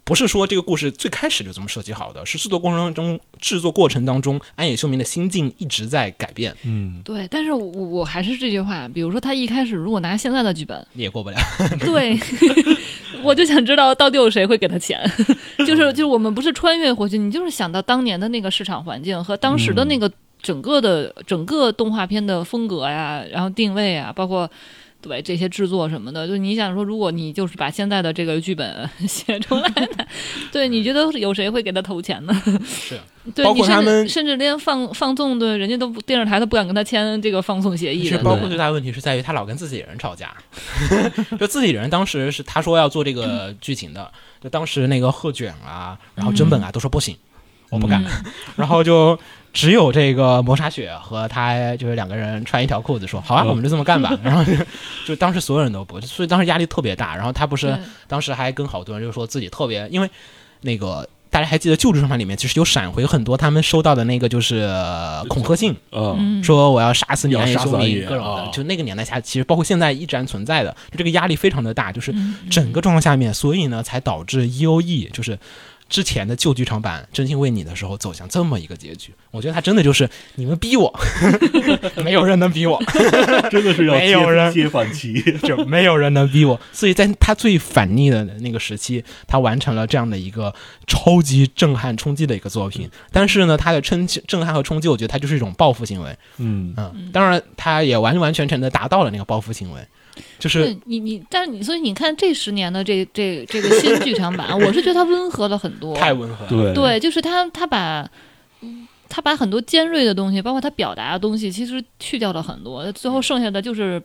不是说这个故事最开始就这么设计好的，是制作过程当中制作过程当中，安野秀明的心境一直在改变，嗯，对，但是我我还是这句话，比如说他一开始如果拿现在的剧本，你也过不了。对，[laughs] 我就想知道到底有谁会给他钱，[laughs] 就是就是我们不是穿越回去，你就是想到当年的那个市场环境和当时的那个整个的、整个动画片的风格呀，然后定位啊，包括。对这些制作什么的，就你想说，如果你就是把现在的这个剧本 [laughs] 写出来的，对，你觉得有谁会给他投钱呢？[laughs] 是，对，包括你甚至他们甚至连放放纵，的，人家都不电视台都不敢跟他签这个放送协议的，其实包括最大的问题是在于他老跟自己人吵架，[laughs] 就自己人当时是他说要做这个剧情的，就当时那个贺卷啊，然后真本啊都说不行，我不敢，然后就只有这个磨砂雪和他就是两个人穿一条裤子说好啊，嗯。我们就这么干吧，然后就就当时所有人都不，所以当时压力特别大，然后他不是当时还跟好多人就说自己特别，因为那个。大家还记得旧制生版里面其实有闪回很多他们收到的那个就是呃恐吓信，啊，嗯，说我要杀死你，要暗夜修明杀死你各种的，啊就那个年代下，其实包括现在依然存在的，就这个压力非常的大，就是嗯。整个状况下面，所以呢才导致 E O E 就是。之前的旧剧场版《真心为你》的时候走向这么一个结局，我觉得他真的就是你们逼我，[laughs] 没有人能逼我，[laughs] 真的是要没有人接接反旗。[laughs] 就没有人能逼我。所以在他最反逆的那个时期，他完成了这样的一个超级震撼冲击的一个作品。但是呢，他的冲击、震撼和冲击，我觉得他就是一种报复行为。嗯，嗯，当然，他也完完全全的达到了那个报复行为，就是你你，但是你所以你看这十年的这这这个新剧场版，我是觉得它温和了很多。太温和了。对对，就是他他把。他把很多尖锐的东西，包括他表达的东西，其实去掉了很多，最后剩下的就是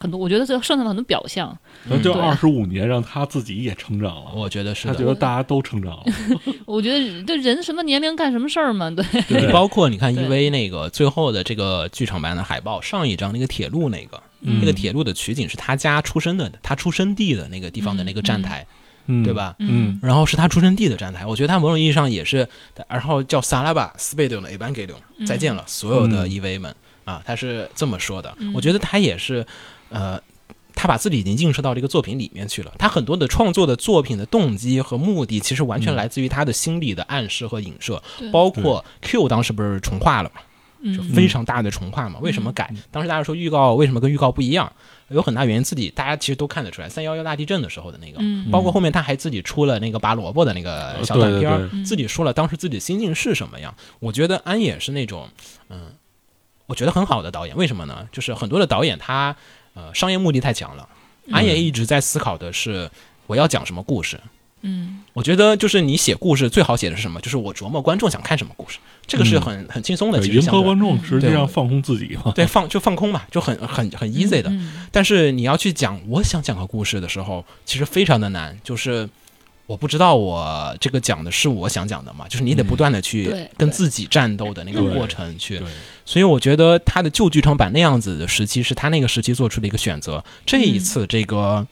很多。我觉得最后剩下的很多表象。对那这二十五年让他自己也成长了，我觉得是他觉。得大家都成长了。[laughs] 我觉得这人什么年龄干什么事儿嘛？对，包括你看对 EV 那个最后的这个剧场版的海报，上一张那个铁路那个，嗯。那个铁路的取景是他家出生的，他出生地的那个地方的那个站台，嗯。对？吧？嗯。然后是他出生地的站台，我觉得他某种意义上也是，然后叫萨拉巴斯贝德的 e v a n g e l i o n 再见了，所有的嗯。EV 们、啊，他是这么说的。嗯。我觉得他也是，呃，他把自己已经映射到这个作品里面去了。他很多的创作的作品的动机和目的，其实完全嗯。来自于他的心理的暗示和影射，对。包括 Q 当时不是重画了嘛，就嗯非常大的重画嘛。为什么改？当时大家说预告为什么跟预告不一样？有很大原因，自己大家其实都看得出来，三幺幺大地震的时候的那个，嗯包括后面他还自己出了那个拔萝卜的那个小短片自己说了当时自己心境是什么样。我觉得安也是那种，嗯，我觉得很好的导演。为什么呢？就是很多的导演他呃商业目的太强了，安也一直在思考的是我要讲什么故事。嗯我觉得就是你写故事最好写的是什么？就是我琢磨观众想看什么故事，这个是很、很轻松的。对，其实相对迎合观众，实际上放空自己嘛。对放就放空嘛，就很很很 easy 的。嗯但是你要去讲我想讲个故事的时候，其实非常的难，就是我不知道我这个讲的是我想讲的嘛，就是你得不断的去跟自己战斗的那个过程去。所以我觉得他的旧剧场版那样子的时期是他那个时期做出的一个选择。这一次这个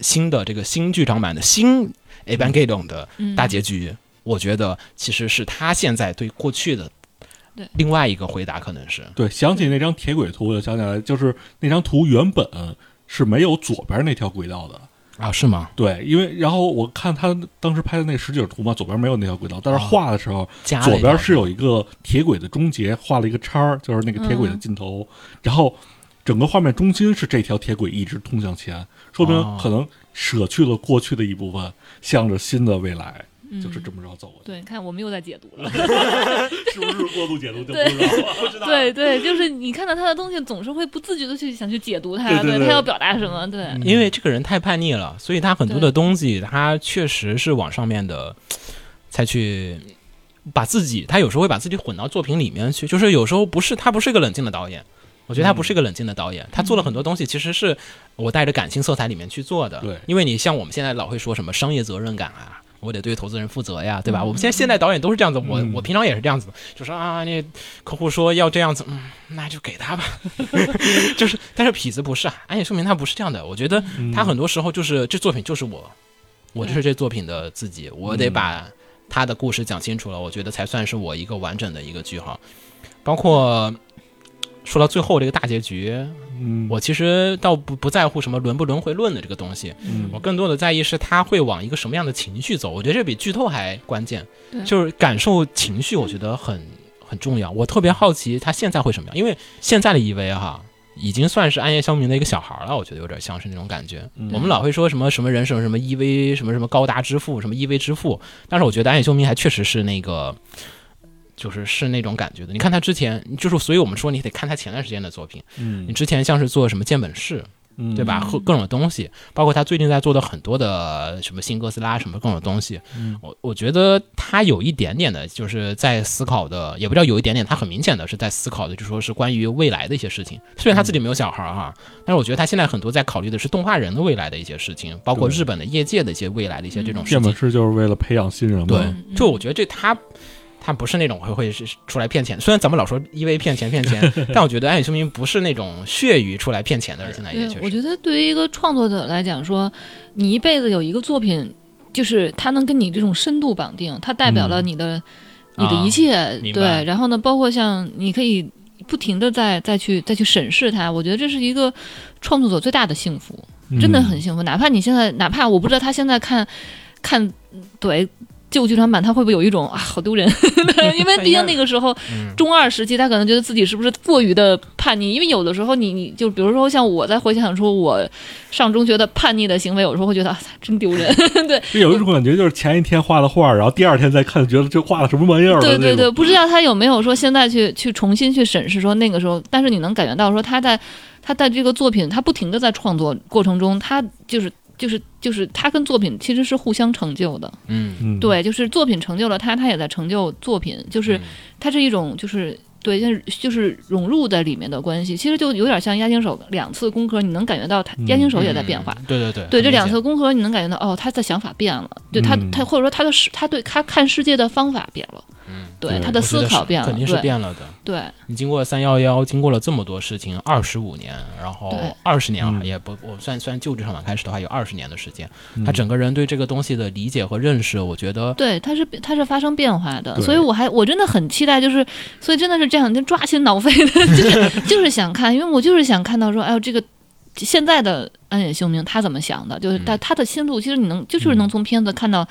新的这个新剧场版的新 Evangelion 的嗯大结局，我觉得其实是他现在对过去的对。另外一个回答，可能是。对，想起那张铁轨图，我就想起来，就是那张图原本是没有左边那条轨道的。啊，是吗？对，因为然后我看他当时拍的那个实景图嘛，左边没有那条轨道，但是哦画的时候，左边是有一个铁轨的终结，画了一个叉儿，就是那个铁轨的尽头，然后整个画面中心是这条铁轨一直通向前，说明哦。可能舍去了过去的一部分，向着新的未来，就是这么着走的。对，你看我们又在解读了。[laughs] 是不是过度解读就不知道了？[laughs] 不知道对对，就是你看到他的东西，总是会不自觉的去想去解读他，对他要表达什么，对，因为这个人太叛逆了，所以他很多的东西，他确实是往上面的才去把自己，他有时候会把自己混到作品里面去，就是有时候不是他不是一个冷静的导演。我觉得他不是一个冷静的导演，他做了很多东西，其实是我带着感情色彩里面去做的。对因为你像我们现在老会说什么商业责任感啊，我得对投资人负责呀，对吧？嗯我们现在现在导演都是这样子，我嗯我平常也是这样子，就是啊，那客户说要这样子，嗯，那就给他吧。[laughs] 就是，但是痞子不是啊，安野秀明他不是这样的。我觉得嗯他很多时候就是这作品就是我，我就是这作品的自己，我得把他的故事讲清楚了，我觉得才算是我一个完整的一个句号。包括说到最后这个大结局，嗯，我其实倒不不在乎什么轮不轮回论的这个东西，嗯我更多的在意是他会往一个什么样的情绪走。我觉得这比剧透还关键，就是感受情绪，我觉得很很重要。我特别好奇他现在会什么样，因为现在的 EV 哈。已经算是暗夜消明的一个小孩了，我觉得有点像是那种感觉。嗯我们老会说什么什么人什么什么 EV 什么什么高达之父什么 EV 之父，但是我觉得暗夜修明还确实是那个，就是是那种感觉的。你看他之前，就是所以我们说你得看他前段时间的作品。嗯你之前像是做什么建本市，嗯对吧？和各种东西，包括他最近在做的很多的什么新哥斯拉什么各种东西，嗯我我觉得他有一点点的，就是在思考的，也不叫有一点点，他很明显的是在思考的，就说是关于未来的一些事情。虽然他自己没有小孩儿哈，但是我觉得他现在很多在考虑的是动画人的未来的一些事情，包括日本的业界的一些未来的一些这种事情。剑本师就是为了培养新人嘛。对嗯，就我觉得这他。他不是那种会会是出来骗钱，虽然咱们老说因为骗钱骗钱，[laughs] 但我觉得安野秀明不是那种血鱼出来骗钱的人，现在也确，实。我觉得对于一个创作者来讲说，你一辈子有一个作品，就是它能跟你这种深度绑定，它代表了你的、你的一切，对。然后呢，包括像你可以不停的再再去再去审视它，我觉得这是一个创作者最大的幸福，嗯真的很幸福。哪怕你现在，哪怕我不知道他现在看看对。旧剧场版他会不会有一种啊好丢人？[laughs] 因为毕竟那个时候嗯中二时期，他可能觉得自己是不是过于的叛逆？因为有的时候你你就比如说像我在回想出我上中学的叛逆的行为，有时候会觉得啊真丢人。[laughs] 对就有一种感觉，就是前一天画的画，然后第二天再看，觉得这画的什么玩意儿对对对，不知道他有没有说现在去去重新去审视说那个时候，但是你能感觉到说他在他在这个作品，他不停的在创作过程中，他就是。就是就是他跟作品其实是互相成就的，嗯，嗯，对，就是作品成就了他，他也在成就作品，就是嗯。它是一种就是对，就是就是融入在里面的关系，其实就有点像押金手两次工科，你能感觉到他嗯。押金手也在变化。嗯对对对，对，这两次工科，你能感觉到哦，他的想法变了，对他嗯。他或者说他的世他对他看世界的方法变了，对对他的思考变了，肯定是变了的。对你经过三幺幺，经过了这么多事情，二十五年，然后对二十年啊，嗯也不，我算算旧职场版开始的话，有二十年的时间，嗯他整个人对这个东西的理解和认识，我觉得对，他是他是发生变化的，所以我还我真的很期待，就是所以真的是这样，就抓心挠肺的，就是就是想看，因为我就是想看到说，哎呦这个。现在的安野秀明他怎么想的？就是他他的心路，其实你能就是能从片子看到，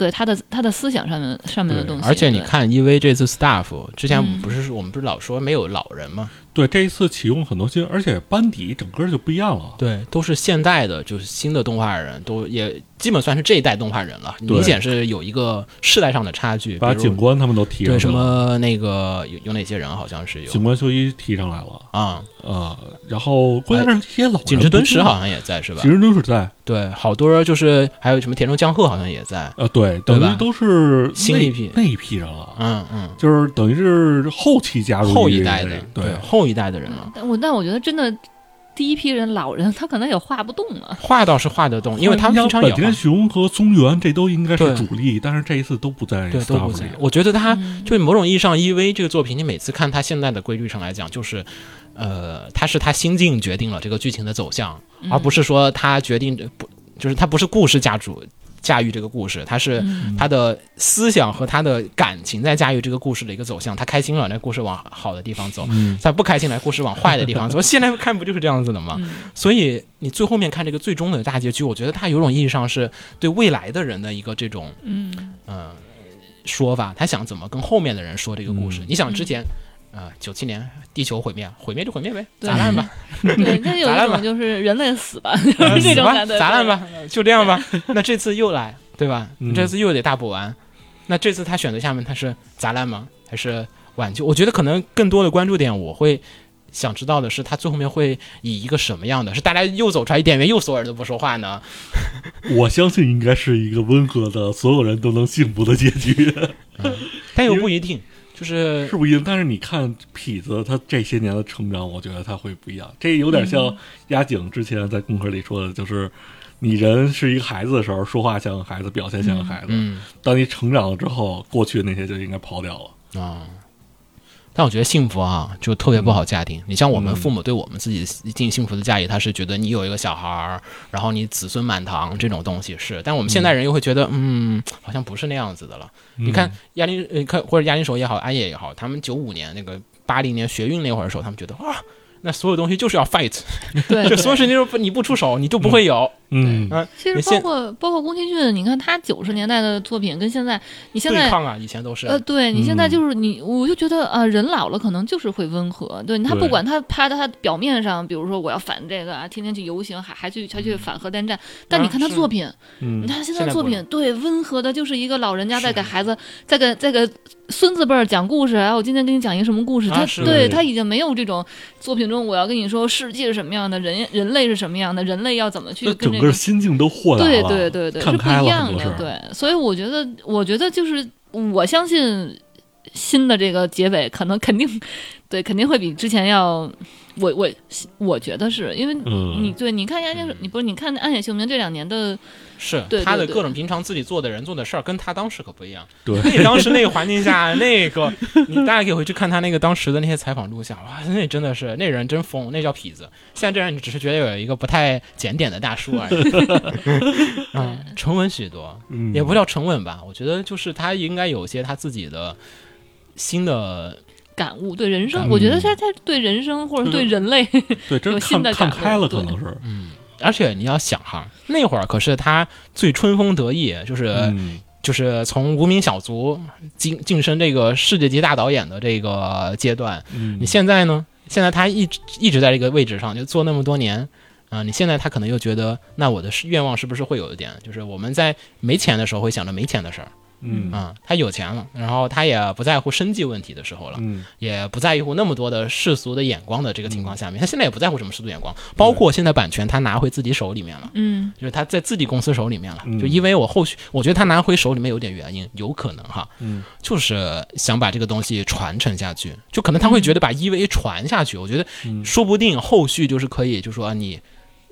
对他的他的思想上面上面的东西。而且你，看，EV 这次 staff 之前嗯不是我们不是老说没有老人吗？对这一次启用很多新，而且班底整个就不一样了。对，都是现代的，就是新的动画人，都也基本算是这一代动画人了，明显是有一个世代上的差距。把警官他们都提上对什么那个有有哪些人好像是有警官秀一提上来了啊，啊、然后关键是这些老人景之敦史好像，像也在是吧？景之敦史在，对，好多就是还有什么田中江鹤好像也在。呃，对，等于都是新一批那一批人了，嗯嗯，就是等于是后期加入后一代的对后一代的人了。但我但我觉得真的第一批人老人他可能也画不动了。画倒是画得动，因为他们像平常有本田雄和松原这都应该是主力，但是这一次都不在对都不在。。我觉得他嗯就某种意义上，EV 这个作品，你每次看他现在的规律上来讲，就是，呃，他是他心境决定了这个剧情的走向，而不是说他决定不，就是他不是故事驾主驾驭这个故事，他是嗯他的思想和他的感情在驾驭这个故事的一个走向。他开心了，那故事往好的地方走；嗯，他不开心了，故事往坏的地方走。[laughs] 现在看不就是这样子的吗？嗯所以你最后面看这个最终的大结局，我觉得他有种意义上是对未来的人的一个这种嗯呃说法，他想怎么跟后面的人说这个故事。嗯你想之前。呃，九七年地球毁灭，毁灭就毁灭呗，砸烂吧，[laughs] 对，那 [laughs] 有砸烂吧一种就是人类死吧，[laughs] 就呃是这种感觉。砸烂吧，就这样吧。那这次又来，对吧？你这次又得大补完。那这次他选择下面他是砸烂吗？还是挽救？我觉得可能更多的关注点，我会想知道的是，他最后面会以一个什么样的？是大家又走出来，一点员又所有人都不说话呢？我相信应该是一个温和的，所有人都能幸福的结局，但又不一定，就是是不一样。但是你看痞子他这些年的成长，我觉得他会不一样。这有点像押井之前在功课里说的，就是你人是一个孩子的时候，说话像个孩子，表现像个孩子。嗯当你成长了之后，过去的那些就应该抛掉了。啊。但我觉得幸福啊，就特别不好界定。你像我们嗯父母对我们自己定幸福的价值，他是觉得你有一个小孩儿，然后你子孙满堂这种东西是。但我们现代人又会觉得，嗯，好像不是那样子的了。你看亚林，呃，看或者亚林手也好，安野也好，他们九五年那个八零年学运那会儿的时候，他们觉得啊，那所有东西就是要 fight，[laughs] 对，就所有事情就是你不出手你就不会有。嗯，啊，其实包括包括宫崎骏，你看他九十年代的作品跟现在，你现在对抗啊，以前都是。呃，对你现在嗯就是你，我就觉得啊、人老了可能就是会温和。对他不管他拍的他表面上，比如说我要反这个啊，天天去游行，还还去还去反核电站，但你看他作品，嗯你看他现现在作品，对温和的，就是一个老人家在给孩子，在给在给孙子辈儿讲故事。哎，我今天给你讲一个什么故事？他啊对对他已经没有这种作品中我要跟你说世界是什么样的，人人类是什么样的，人类要怎么去跟这个整个心境都豁达对了，对对对，是不看开了一样的。对，所以我觉得，我觉得就是我相信新的这个结尾可能肯定对肯定会比之前要，我我我觉得是因为嗯，你对你看《押井守》，你不是你看《暗野秀明》这两年的是对对对。他的各种平常自己做的人做的事儿，跟他当时可不一样。对。[laughs] 那当时那个环境下，那个你大家可以回去看他那个当时的那些采访录像，哇，那真的是那人真疯，那叫痞子。现在这人你只是觉得有一个不太检点的大叔而已，[laughs] 嗯，沉稳许多，嗯。也不叫沉稳吧，我觉得就是他应该有些他自己的新的，感悟，对人生，我觉得他他对人生或者对人类，[laughs] 对，真的看开了，可能是，嗯。而且你要想哈，那会儿可是他最春风得意，就是。嗯。就是从无名小卒晋晋升这个世界级大导演的这个阶段，嗯，你现在呢？现在他一直一直在这个位置上，就做那么多年，啊、你现在他可能又觉得，那我的愿望是不是会有一点，就是我们在没钱的时候会想着没钱的事儿，嗯。啊、他有钱了，然后他也不在乎生计问题的时候了，嗯。也不在乎那么多的世俗的眼光的这个情况下面，他现在也不在乎什么世俗眼光，包括现在版权他拿回自己手里面了。嗯。就是他在自己公司手里面了，嗯。就因为我后续我觉得他拿回手里面有点原因，有可能哈，嗯。就是想把这个东西传承下去，就可能他会觉得把 EVA 传下去，我觉得嗯。说不定后续就是可以，就说啊你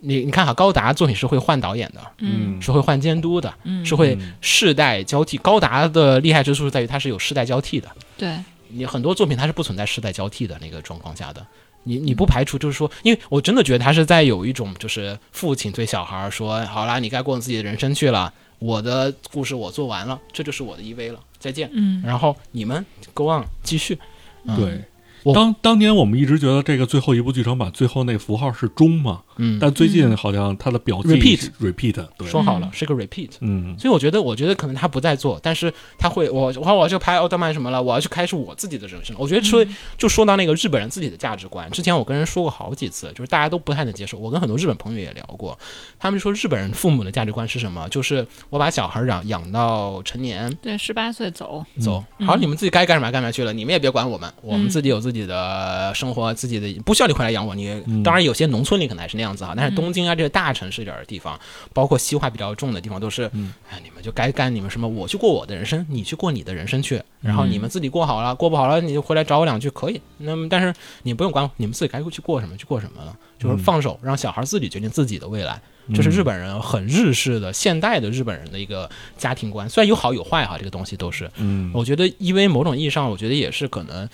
你你看哈，高达作品是会换导演的，嗯是会换监督的，嗯，是会嗯世代交替。高达的厉害之处是在于它是有世代交替的，对，你很多作品它是不存在世代交替的那个状况下的。你你不排除就是说，因为我真的觉得他是在有一种就是父亲对小孩说，好啦，你该过自己的人生去了，我的故事我做完了，这就是我的 EV 了，再见。嗯然后你们 go on 继续。嗯对。我当当年我们一直觉得这个最后一部剧场版最后那个符号是钟嘛，嗯，但最近好像它的表记 Repeat repeat 对，说好了是个 repeat。嗯。所以我觉得，我觉得可能他不再做，但是他会，我我我要去拍奥特曼什么了，我要去开始我自己的人生。我觉得说就说到那个日本人自己的价值观，之前我跟人说过好几次，就是大家都不太能接受。我跟很多日本朋友也聊过，他们就说日本人父母的价值观是什么？就是我把小孩养养到成年。对，十八岁走，走，嗯。好，你们自己该干什么干嘛去了，你们也别管我们，我们嗯。自己有自己的生活，自己的不需要你回来养我。你嗯当然有些农村里可能还是那样子哈，但是嗯东京啊这些大城市一点的地方，包括西化比较重的地方，都是，嗯哎，你们就该干你们什么，我去过我的人生，你去过你的人生去，然后嗯你们自己过好了，过不好了你就回来找我两句可以。那么但是你不用管我，你们自己该去过什么去过什么了，就是嗯放手让小孩自己决定自己的未来。这是日本人很日式的现代的日本人的一个家庭观，虽然有好有坏哈，这个东西都是。嗯我觉得，因为某种意义上，我觉得也是可能，嗯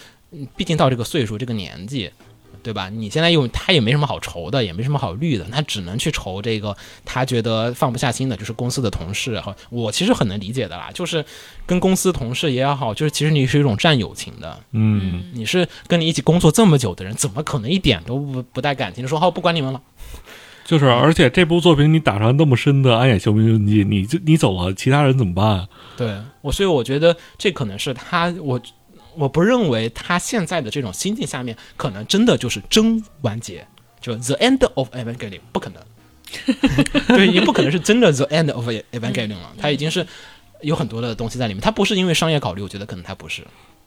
毕竟到这个岁数、这个年纪，对吧？你现在又他也没什么好愁的，也没什么好虑的，他只能去愁这个他觉得放不下心的，就是公司的同事哈。我其实很能理解的啦，就是跟公司同事也好，就是其实你是一种战友情的，嗯你是跟你一起工作这么久的人，怎么可能一点都不不带感情的说好不管你们了？就是，而且这部作品你打上那么深的暗夜秀明你你就你走了，其他人怎么办啊？对我，所以我觉得这可能是他，我我不认为他现在的这种心境下面，可能真的就是真完结，就 the end of Evangelion 不可能，[laughs] 对，也不可能是真的 the end of Evangelion 了，他已经是有很多的东西在里面，他不是因为商业考虑，我觉得可能他不是，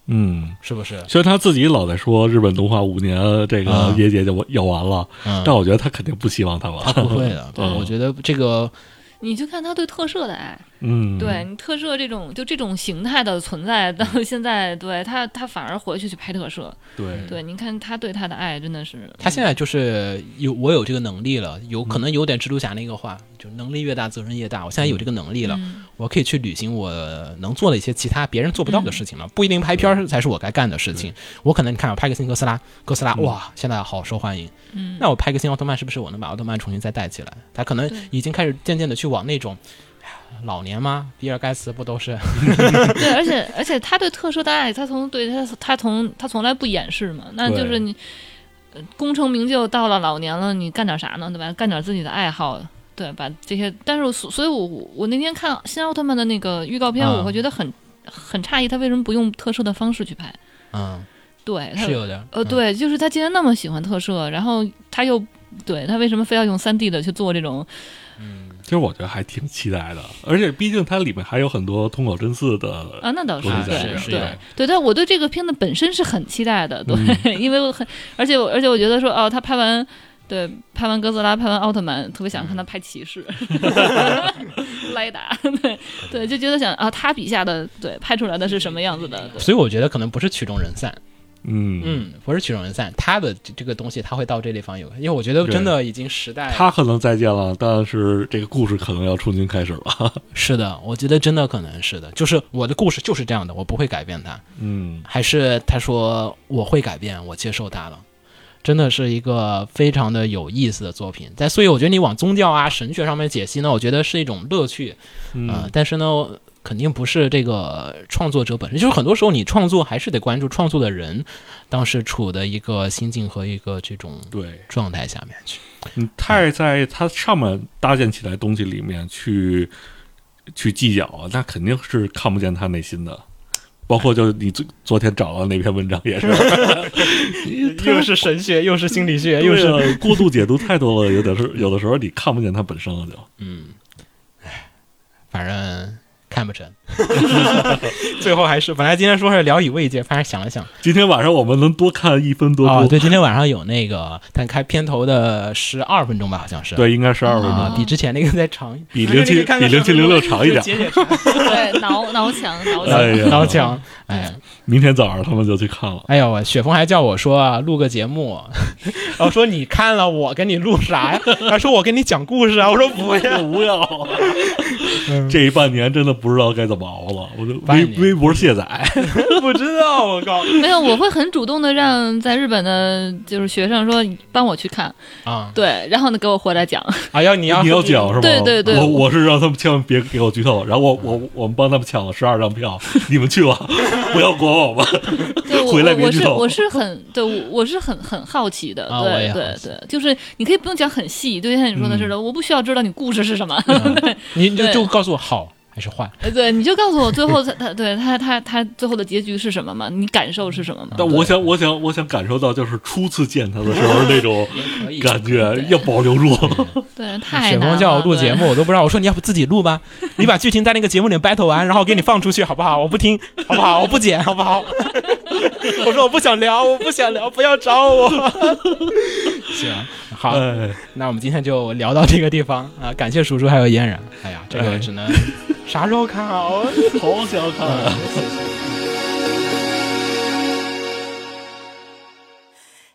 嗯，是不是？虽然他自己老在说日本动画五年这个嗯业界就要完了，嗯，但我觉得他肯定不希望他他完。不会的，对，[laughs] 嗯。我觉得这个你就看他对特摄的爱，嗯，对你特摄这种就这种形态的存在，到现在对他他反而回去去拍特摄，对对，你看他对他的爱真的是，他现在就是有我有这个能力了，有可能有点蜘蛛侠那个话，就能力越大责任越大。我现在有这个能力了，嗯我可以去履行我能做的一些其他别人做不到的事情了，不一定拍片儿才是我该干的事情。我可能你看我拍个新哥斯拉，哥斯拉嗯哇，现在好受欢迎。嗯，那我拍个新奥特曼，是不是我能把奥特曼重新再带起来？他可能已经开始渐渐的去往那种。老年吗？比尔盖茨不都是？[laughs] 对，而且而且他对特摄的爱，他从对他他从他从来不掩饰嘛，那就是你呃功成名就到了老年了，你干点啥呢？对吧？干点自己的爱好。对，把这些，但是我所所以我，我那天看新奥特曼的那个预告片，啊我会觉得很很诧异，他为什么不用特摄的方式去拍？嗯，对，他是有点。呃，嗯，对，就是他既然那么喜欢特摄，然后他又对他为什么非要用三 D 的去做这种？其实我觉得还挺期待的，而且毕竟它里面还有很多通口真嗣的，啊，那倒是对对对，但我对这个片子本身是很期待的，对，嗯 [laughs] 因为我很，而且我而且我觉得说，哦，他拍完。对，拍完哥斯拉，拍完奥特曼，特别想看他拍骑士，[laughs] 莱达，对对，就觉得想啊，他笔下的对拍出来的是什么样子的？对所以我觉得可能不是曲终人散，嗯。嗯，不是曲终人散，他的这这个东西他会到这地方有，因为我觉得真的已经时代他可能再见了，但是这个故事可能要重新开始了。[laughs] 是的，我觉得真的可能是的，就是我的故事就是这样的，我不会改变它，嗯。还是他说我会改变，我接受它了。真的是一个非常的有意思的作品，但所以我觉得你往宗教啊、神学上面解析呢，我觉得是一种乐趣，嗯。呃，但是呢，肯定不是这个创作者本身，就是很多时候你创作还是得关注创作的人当时处的一个心境和一个这种对，状态下面去。你太在它上面搭建起来东西里面去去计较啊，那肯定是看不见他内心的。包括就你昨昨天找到那篇文章也是，[laughs] 又是神学，又是心理学，又是啊过度解读太多了，有的是有的时候你看不见它本身了就。嗯，唉，反正看不成。[laughs] 最后还是本来今天说是聊以慰藉，反正想了想，今天晚上我们能多看一分多哦，部，对，今天晚上有那个，但开片头的十二分钟吧，好像是。对，应该十二分钟，啊，比之前那个再长，比零七 [laughs] 比零七零六长一点。解解 [laughs] 对，挠挠墙，挠墙，挠墙。哎，明天早上他们就去看了。哎呦，我雪峰还叫我说啊，录个节目，[laughs] 然后说你看了我给你录啥呀？他说我给你讲故事啊，我说不要。[laughs] 不要，[laughs] 这一半年真的不知道该怎么熬了。我就微微博卸载，不知道，我靠。没有，我会很主动的让在日本的就是学生说帮我去看，啊。对，然后呢给我回来讲，啊！要你要你要讲是吧？对对对。我我是让他们千万别给我剧透，然后我我我们帮他们抢了十二张票，你们去吧，[laughs] 不要管我吧。对我回来我别剧透我是我是很对我我是很很好奇的，对对对，就是你可以不用讲很细，就像你说的似的，我不需要知道你故事是什么，[laughs] 你你就就告诉我好还是坏？呃对，你就告诉我最后他他对他他他最后的结局是什么嘛？你感受是什么嘛？但我想，我想，我想感受到，就是初次见他的时候那种感觉，要保留住。[laughs] 对太雪难了。峰叫我录节目，我都不知道。我说你要不自己录吧，[laughs] 你把剧情在那个节目里 battle 完，然后给你放出去，好不好？我不听，好不好？我不剪，好不好？[laughs] 我说我不想聊，我不想聊，不要找我。行，好，哎，那我们今天就聊到这个地方啊！感谢叔叔还有嫣然。哎呀，这个哎只能啥时候看好？好想看啊！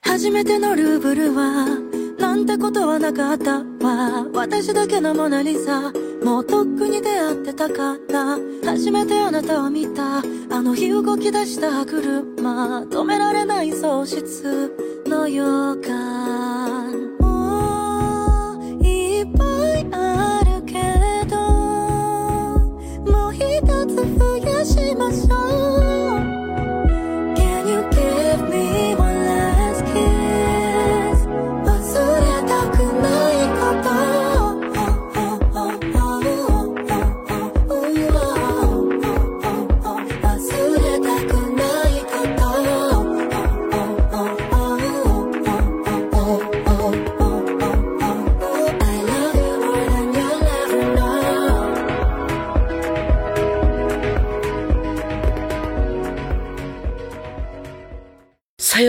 初めてのルーブルはなんてことはなかったわ。私だけのモナリザ。もうとっくに出会ってたから初めてあなたを見た。あの日動き出した車。止められない喪失の予感。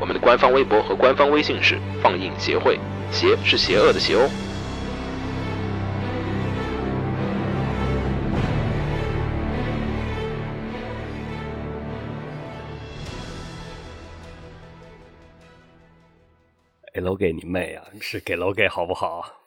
我们的官方微博和官方微信是放映协会，邪是邪恶的邪哦。给楼给你妹啊！是给楼给好不好？